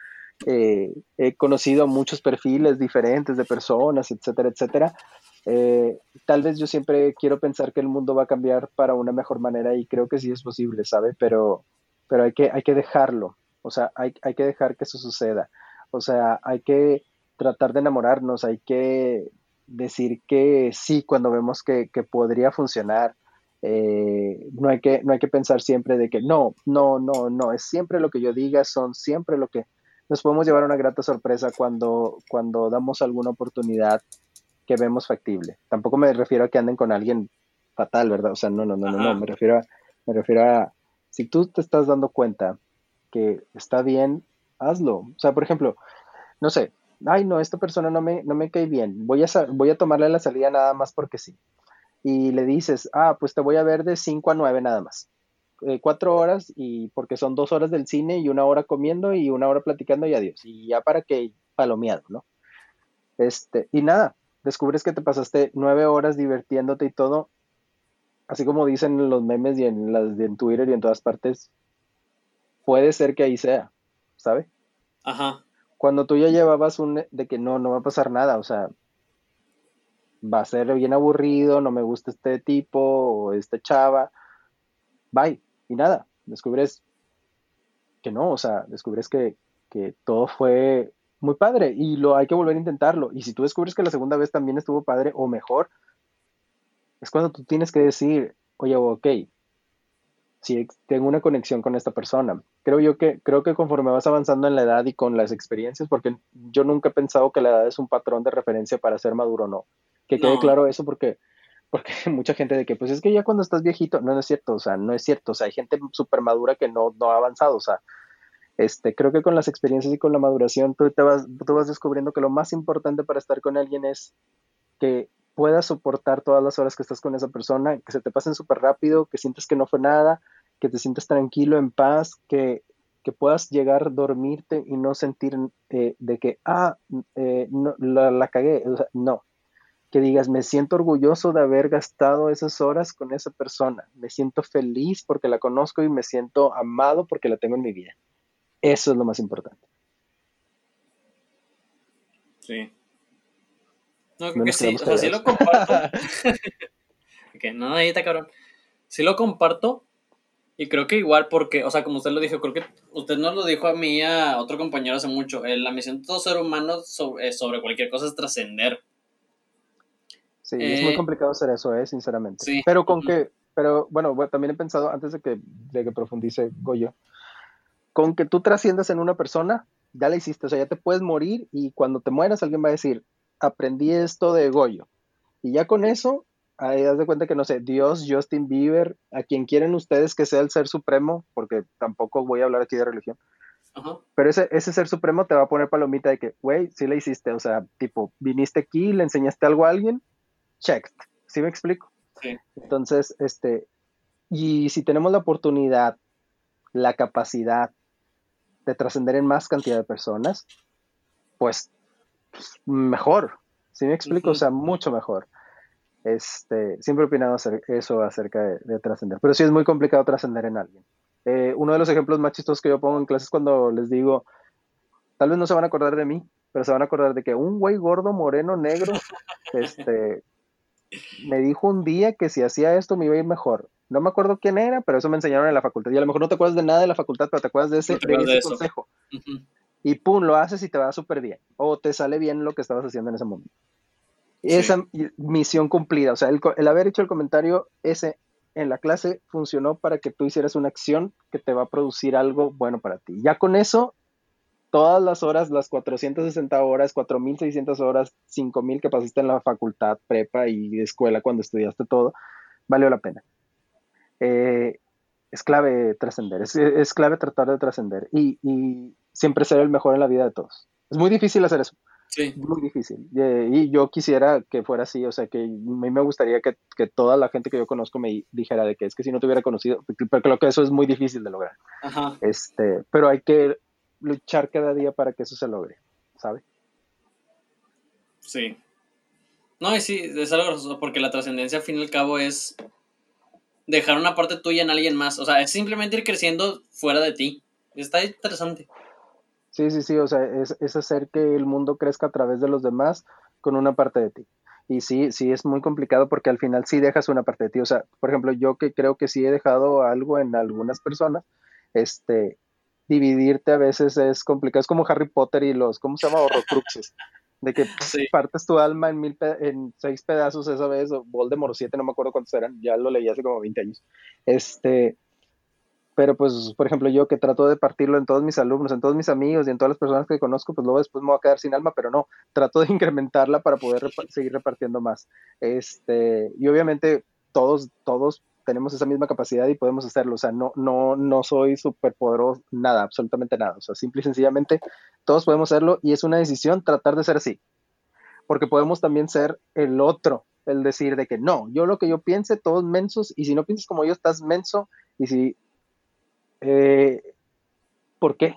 eh, he conocido muchos perfiles diferentes de personas, etcétera, etcétera. Eh, tal vez yo siempre quiero pensar que el mundo va a cambiar para una mejor manera y creo que sí es posible, ¿sabe? Pero, pero hay, que, hay que dejarlo, o sea, hay, hay que dejar que eso suceda. O sea, hay que tratar de enamorarnos, hay que decir que sí cuando vemos que, que podría funcionar. Eh, no, hay que, no hay que pensar siempre de que no, no, no, no, es siempre lo que yo diga, son siempre lo que, nos podemos llevar una grata sorpresa cuando, cuando damos alguna oportunidad que vemos factible. Tampoco me refiero a que anden con alguien fatal, ¿verdad? O sea, no, no, no, no, no, me refiero a, me refiero a, si tú te estás dando cuenta que está bien, hazlo. O sea, por ejemplo, no sé, ay, no, esta persona no me, no me cae bien, voy a, voy a tomarle la salida nada más porque sí. Y le dices, ah, pues te voy a ver de 5 a 9 nada más. Eh, cuatro horas y porque son dos horas del cine y una hora comiendo y una hora platicando y adiós. Y ya para que palomeado, ¿no? Este, y nada, descubres que te pasaste nueve horas divirtiéndote y todo, así como dicen los memes y en, las, en Twitter y en todas partes, puede ser que ahí sea, ¿sabe? Ajá. Cuando tú ya llevabas un de que no, no va a pasar nada, o sea, va a ser bien aburrido, no me gusta este tipo o esta chava, bye y nada, descubres que no, o sea, descubres que, todo fue muy padre y lo hay que volver a intentarlo. Y si tú descubres que la segunda vez también estuvo padre o mejor, es cuando tú tienes que decir, oye, ok, si tengo una conexión con esta persona. Creo yo que, creo que conforme vas avanzando en la edad y con las experiencias, porque yo nunca he pensado que la edad es un patrón de referencia para ser maduro o no. Que quede claro eso porque porque *laughs* mucha gente de que, pues es que ya cuando estás viejito, no, no es cierto, o sea, no es cierto, o sea, hay gente súper madura que no, no ha avanzado, o sea, este, creo que con las experiencias y con la maduración tú, te vas, tú vas descubriendo que lo más importante para estar con alguien es que puedas soportar todas las horas que estás con esa persona, que se te pasen súper rápido, que sientes que no fue nada, que te sientes tranquilo, en paz, que, que puedas llegar a dormirte y no sentir eh, de que, ah, eh, no, la, la cagué, o sea, no, que digas, me siento orgulloso de haber gastado esas horas con esa persona, me siento feliz porque la conozco y me siento amado porque la tengo en mi vida. Eso es lo más importante. Sí. No, creo que sí, o sea, sí lo comparto. *laughs* ok, no, ahí está cabrón. Sí lo comparto y creo que igual porque, o sea, como usted lo dijo, creo que usted no lo dijo a mí, a otro compañero hace mucho, eh, la misión de todo ser humano sobre, sobre cualquier cosa es trascender. Sí, es muy eh, complicado hacer eso, ¿eh? sinceramente. Pero con que, pero bueno, también he pensado, antes de que, de que profundice Goyo, con que tú trasciendas en una persona, ya la hiciste, o sea, ya te puedes morir y cuando te mueras alguien va a decir, aprendí esto de Goyo. Y ya con eso, ahí das de cuenta que, no sé, Dios, Justin Bieber, a quien quieren ustedes que sea el ser supremo, porque tampoco voy a hablar aquí de religión, Pero ese, ese ser supremo te va a poner palomita de que, güey, sí le hiciste, o sea, tipo, viniste aquí, le enseñaste algo a alguien, checked. ¿Sí me explico? Sí. Entonces, este, y si tenemos la oportunidad, la capacidad de trascender en más cantidad de personas, pues mejor. ¿Sí me explico? O sea, mucho mejor. Este, siempre he opinado eso acerca de, trascender, pero sí es muy complicado trascender en alguien. Eh, uno de los ejemplos más chistosos que yo pongo en clases cuando les digo, tal vez no se van a acordar de mí, pero se van a acordar de que un güey gordo, moreno, negro, *laughs* este, me dijo un día que si hacía esto me iba a ir mejor. No me acuerdo quién era, pero eso me enseñaron en la facultad. Y a lo mejor no te acuerdas de nada de la facultad, pero te acuerdas de ese, consejo. Y pum, lo haces y te va súper bien. O te sale bien lo que estabas haciendo en ese momento. Esa misión cumplida, o sea, el, haber hecho el comentario ese en la clase funcionó para que tú hicieras una acción que te va a producir algo bueno para ti. Ya con eso, todas las horas, las 460 horas, 4600 horas, 5000 que pasaste en la facultad, prepa y escuela cuando estudiaste todo, valió la pena. Eh, es clave trascender, es, clave tratar de trascender y, y siempre ser el mejor en la vida de todos. Es muy difícil hacer eso. Sí. Muy difícil. Y yo quisiera que fuera así, o sea, que a mí me gustaría que, toda la gente que yo conozco me dijera de que es que si no te hubiera conocido, pero creo que eso es muy difícil de lograr. Ajá. Este, pero hay que luchar cada día para que eso se logre, ¿sabe? Sí. No, y sí, es algo porque la trascendencia al fin y al cabo es dejar una parte tuya en alguien más, o sea, es simplemente ir creciendo fuera de ti. Está interesante. Sí, sí, sí, o sea, es, hacer que el mundo crezca a través de los demás con una parte de ti. Y sí, sí, es muy complicado porque al final sí dejas una parte de ti. O sea, por ejemplo, yo que creo que sí he dejado algo en algunas personas, este, dividirte a veces es complicado. Es como Harry Potter y los, ¿cómo se llama? Horrocruxes. De que *laughs* partes tu alma en, mil en seis pedazos esa vez, o Voldemort siete, no me acuerdo cuántos eran, ya lo leí hace como 20 años. Este, pero pues, por ejemplo, yo que trato de partirlo en todos mis alumnos, en todos mis amigos y en todas las personas que conozco, pues luego después me voy a quedar sin alma, pero no, trato de *laughs* incrementarla para poder seguir repartiendo más. Este, y obviamente todos, todos tenemos esa misma capacidad y podemos hacerlo, o sea, no, no, no soy súper poderoso, nada, absolutamente nada, o sea, simple y sencillamente todos podemos hacerlo y es una decisión tratar de ser así, porque podemos también ser el otro, el decir de que no, yo lo que yo piense, todos mensos, y si no piensas como yo, estás menso, y si eh, ¿Por qué?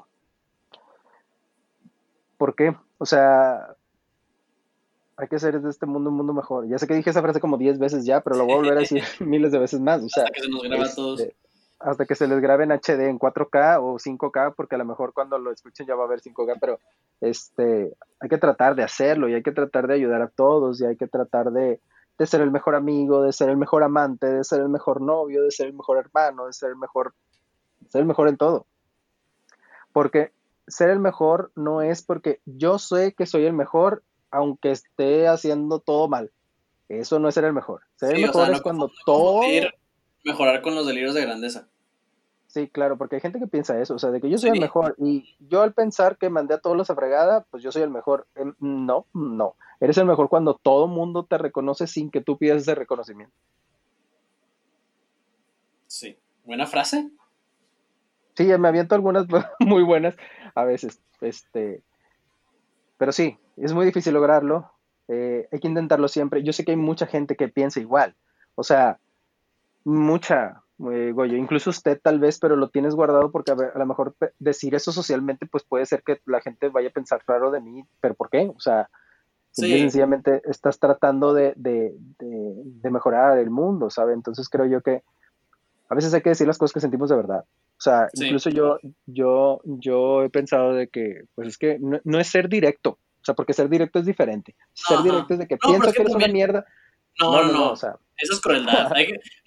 ¿Por qué? O sea, hay que hacer de este mundo un mundo mejor. Ya sé que dije esa frase como 10 veces ya, pero lo voy a volver a decir *laughs* miles de veces más. O sea, hasta que se nos grabe a todos. Este, hasta que se les grabe en HD, en 4K o 5K, porque a lo mejor cuando lo escuchen ya va a haber 5K, pero este, hay que tratar de hacerlo y hay que tratar de ayudar a todos y hay que tratar de, de ser el mejor amigo, de ser el mejor amante, de ser el mejor novio, de ser el mejor hermano, de ser el mejor ser el mejor en todo. Porque ser el mejor no es porque yo sé que soy el mejor, aunque esté haciendo todo mal. Eso no es ser el mejor. Ser el mejor es cuando todo. Mejorar con los delirios de grandeza. Sí, claro, porque hay gente que piensa eso, o sea, de que yo soy el mejor y yo al pensar que mandé a todos los a fregada, pues yo soy el mejor. Em, no, no. Eres el mejor cuando todo mundo te reconoce sin que tú pidas ese reconocimiento. Sí. Buena frase. Sí, me aviento algunas *laughs* muy buenas a veces. Este, pero sí, es muy difícil lograrlo. Eh, hay que intentarlo siempre. Yo sé que hay mucha gente que piensa igual. O sea, mucha, eh, Goyo, incluso usted tal vez, pero lo tienes guardado porque a, lo mejor decir eso socialmente, pues puede ser que la gente vaya a pensar raro de mí, pero ¿por qué? O sea, sencillamente estás tratando de, de, de, mejorar el mundo, ¿sabe? Entonces creo yo que a veces hay que decir las cosas que sentimos de verdad. O sea, incluso yo, yo, yo he pensado de que, pues es que no, es ser directo. O sea, porque ser directo es diferente. Ser directo es de que piensas que, eres una mierda. No, no, no, o sea. Eso es crueldad.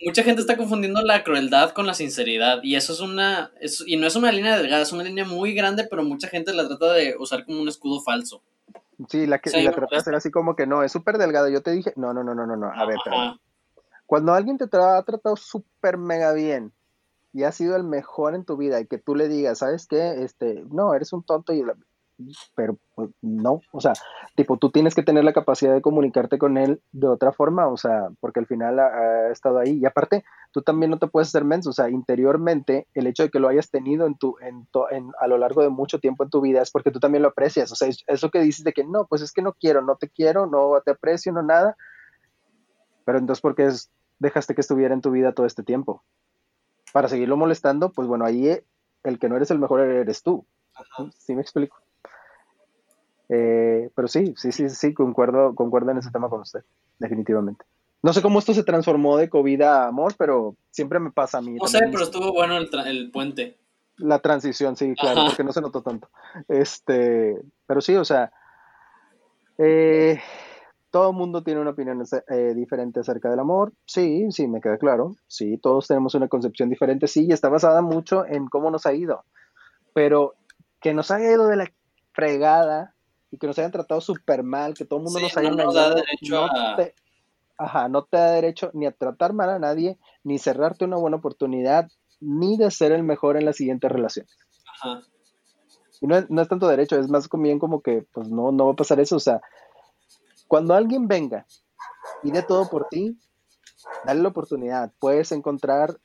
mucha gente está confundiendo la crueldad con la sinceridad. Y eso es una. y no es una línea delgada, es una línea muy grande, pero mucha gente la trata de usar como un escudo falso. Sí, la, que, la trata de hacer así como que no, es súper delgada. Yo te dije, no, no, no, no, no, no. A ver, pero. Cuando alguien te ha tratado súper mega bien y ha sido el mejor en tu vida y que tú le digas, ¿sabes qué? Este, no, eres un tonto y pero pues, no, o sea, tipo, tú tienes que tener la capacidad de comunicarte con él de otra forma, o sea, porque al final ha, estado ahí. Y aparte, tú también no te puedes hacer menso, o sea, interiormente, el hecho de que lo hayas tenido en tu, en, en a lo largo de mucho tiempo en tu vida es porque tú también lo aprecias, o sea, eso que dices de que no, pues es que no quiero, no te quiero, no te aprecio, no nada, pero entonces, ¿por qué dejaste que estuviera en tu vida todo este tiempo? Para seguirlo molestando, pues bueno, ahí el que no eres el mejor eres tú. ¿Sí me explico? Eh, pero sí, sí, sí, sí, concuerdo, concuerdo en ese tema con usted, definitivamente. No sé cómo esto se transformó de COVID a amor, pero siempre me pasa a mí. No sé, pero estuvo bueno el, puente. La transición, sí, claro, porque no se notó tanto. Este, pero sí, o sea, eh, todo el mundo tiene una opinión eh, diferente acerca del amor. Sí, sí, me queda claro. Sí, todos tenemos una concepción diferente. Sí, y está basada mucho en cómo nos ha ido. Pero que nos haya ido de la fregada y que nos hayan tratado súper mal, que todo el mundo nos haya no no, te, ajá, no te da derecho ni a tratar mal a nadie, ni cerrarte una buena oportunidad, ni de ser el mejor en la siguiente relación. Ajá. Y no, no, es tanto derecho, es más bien como que, pues no, no va a pasar eso. O sea, cuando alguien venga y dé todo por ti, dale la oportunidad. Puedes encontrar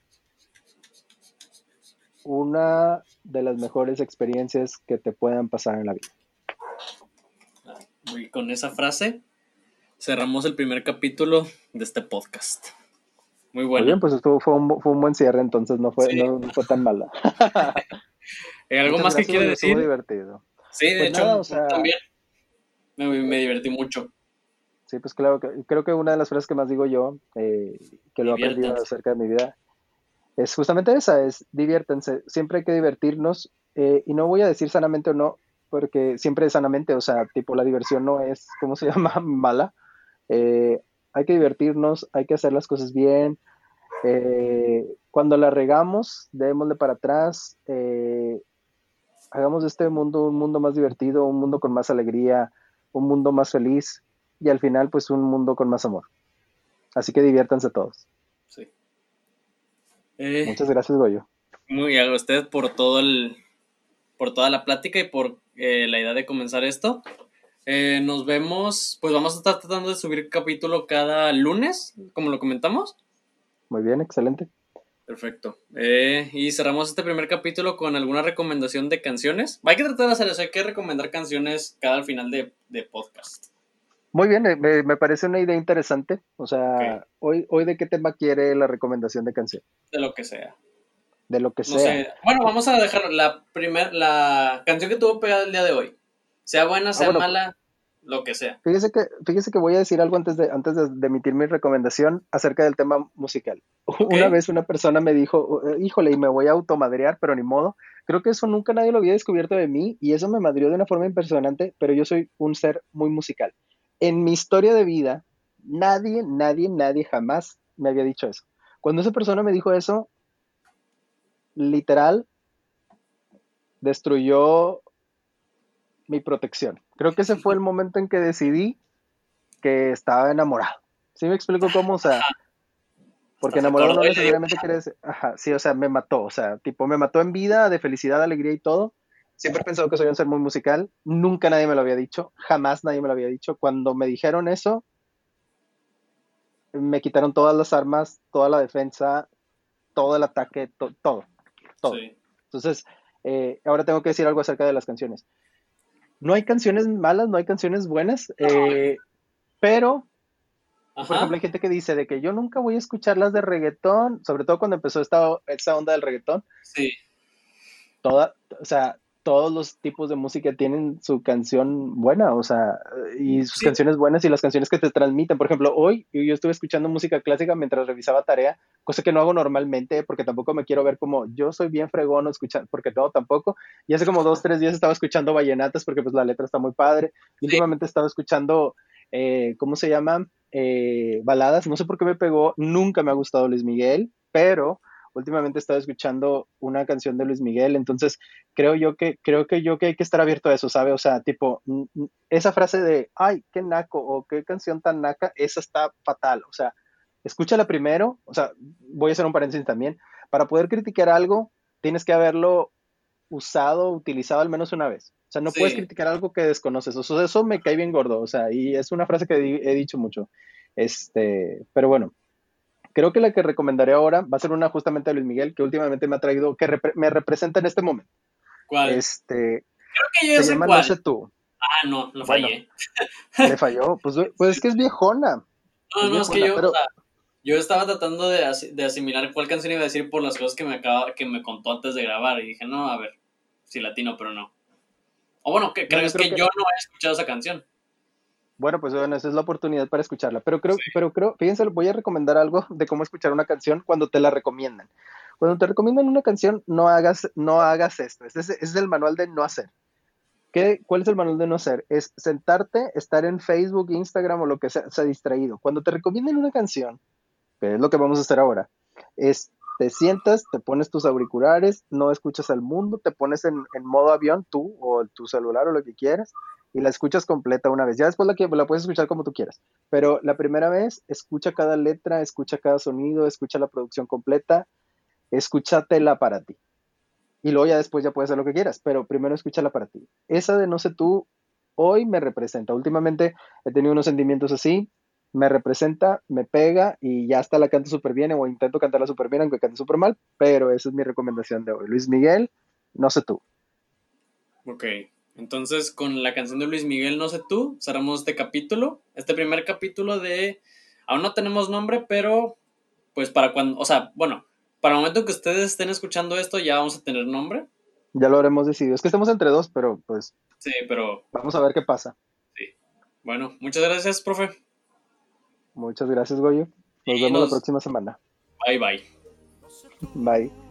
una de las mejores experiencias que te puedan pasar en la vida. Y con esa frase cerramos el primer capítulo de este podcast. Muy bueno. Muy bien, pues estuvo, fue, un, fue un buen cierre, entonces no fue, no, fue tan mala. *laughs* ¿Algo más que quiere decir? Estuvo divertido. Sí, de pues hecho, también me, me, divertí mucho. Sí, pues claro, creo que una de las frases que más digo yo, eh, que lo he aprendido acerca de mi vida, es justamente esa, es diviértanse, siempre hay que divertirnos, eh, y no voy a decir sanamente o no, porque siempre es sanamente, o sea, tipo la diversión no es, ¿cómo se *laughs* llama? Mala. Eh, hay que divertirnos, hay que hacer las cosas bien. Cuando la regamos, démosle para atrás. Hagamos de este mundo un mundo más divertido, un mundo con más alegría, un mundo más feliz y al final, pues, un mundo con más amor. Así que diviértanse todos. Sí. Muchas gracias, Goyo. Muy a usted por todo el, por toda la plática y por eh, la idea de comenzar esto. Eh, nos vemos, pues vamos a estar tratando de subir capítulo cada lunes, como lo comentamos. Muy bien, excelente. Perfecto. Eh, y cerramos este primer capítulo con alguna recomendación de canciones. Hay que tratar de hacer eso, hay que recomendar canciones cada final de, podcast. Muy bien, me, parece una idea interesante. O sea, hoy, hoy de qué tema quiere la recomendación de canción. De lo que sea de lo que sea. Bueno, vamos a dejar la primer, la canción que tuvo pegada el día de hoy. Sea buena, ah, sea mala, lo que sea. Fíjese que, fíjese que voy a decir algo antes de, antes de, emitir mi recomendación acerca del tema musical. *laughs* Una vez una persona me dijo, híjole, y me voy a automadrear, pero ni modo. Creo que eso nunca nadie lo había descubierto de mí y eso me madrió de una forma impresionante, pero yo soy un ser muy musical. En mi historia de vida, nadie, nadie, nadie jamás me había dicho eso. Cuando esa persona me dijo eso, literal destruyó mi protección. Creo que ese fue el momento en que decidí que estaba enamorado. ¿Sí me explico cómo? O sea, porque enamorado no necesariamente quiere decir, ajá, sí, o sea, me mató, o sea, tipo, me mató en vida, de felicidad, alegría y todo. Siempre he pensado que soy un ser muy musical, nunca nadie me lo había dicho, jamás nadie me lo había dicho. Cuando me dijeron eso, me quitaron todas las armas, toda la defensa, todo el ataque, todo todo. Entonces, eh, ahora tengo que decir algo acerca de las canciones. No hay canciones malas, no hay canciones buenas, eh, pero, por ejemplo, hay gente que dice de que yo nunca voy a escuchar las de reggaetón, sobre todo cuando empezó esta, esta onda del reggaetón. Sí. Toda, o sea, todos los tipos de música tienen su canción buena, o sea, y sus canciones buenas y las canciones que te transmiten. Por ejemplo, hoy yo estuve escuchando música clásica mientras revisaba tarea, cosa que no hago normalmente porque tampoco me quiero ver como yo soy bien fregón escuchar, porque no, tampoco. Y hace como dos, tres días estaba escuchando vallenatas porque pues la letra está muy padre. últimamente estaba escuchando, eh, ¿cómo se llama? Eh, baladas. No sé por qué me pegó, nunca me ha gustado Luis Miguel, pero últimamente he estado escuchando una canción de Luis Miguel, entonces creo yo que, creo que yo que hay que estar abierto a eso, ¿sabe? O sea, tipo, esa frase de, ay, qué naco, o qué canción tan naca, esa está fatal, o sea, escúchala primero, o sea, voy a hacer un paréntesis también, para poder criticar algo, tienes que haberlo usado, utilizado al menos una vez. O sea, no puedes criticar algo que desconoces. O sea, eso me cae bien gordo. O sea, y es una frase que he dicho mucho. Este, pero bueno, creo que la que recomendaré ahora va a ser una justamente de Luis Miguel, que últimamente me ha traído, que me representa en este momento. ¿Cuál? Este, creo que yo se llama cuál. No sé tú. Ah, no, lo fallé. *laughs* le falló. Pues, pues, es que es viejona. No, no, es que yo, yo estaba tratando de, asimilar cuál canción iba a decir por las cosas que me acaba, que me contó antes de grabar y dije, no, a ver, si latino, pero no. O bueno, que, creo, que, yo no he escuchado esa canción. Bueno, pues bueno, esa es la oportunidad para escucharla. Pero creo, pero creo, fíjense, voy a recomendar algo de cómo escuchar una canción cuando te la recomiendan. Cuando te recomiendan una canción, no hagas, no hagas esto. Ese es, el manual de no hacer. ¿Qué, ¿Cuál es el manual de no hacer? Es sentarte, estar en Facebook, Instagram o lo que sea, sea distraído. Cuando te recomienden una canción, que es lo que vamos a hacer ahora, es te sientas, te pones tus auriculares, no escuchas al mundo, te pones en, modo avión tú o tu celular o lo que quieras y la escuchas completa una vez. Ya después la, la puedes escuchar como tú quieras, pero la primera vez escucha cada letra, escucha cada sonido, escucha la producción completa, escúchatela para ti. Y luego ya después ya puedes hacer lo que quieras, pero primero escúchala para ti. Esa de no sé tú, hoy me representa. Últimamente he tenido unos sentimientos así, me representa, me pega y ya hasta la canto súper bien o intento cantarla súper bien aunque cante súper mal, pero esa es mi recomendación de hoy. Luis Miguel, no sé tú. Ok, entonces con la canción de Luis Miguel, no sé tú, cerramos este capítulo, este primer capítulo de, aún no tenemos nombre, pero pues para cuando, o sea, bueno, para el momento que ustedes estén escuchando esto ya vamos a tener nombre. Ya lo habremos decidido, es que estamos entre dos, pero pues... Sí, pero... Vamos a ver qué pasa. Sí. Bueno, muchas gracias, profe. Muchas gracias, Goyo. Nos vemos la próxima semana. Bye, bye. Bye.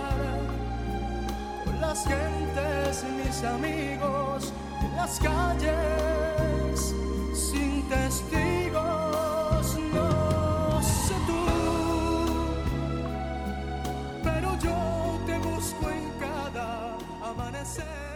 las gentes, mis amigos, en las calles, sin testigos, no sé tú, pero yo te busco en cada amanecer.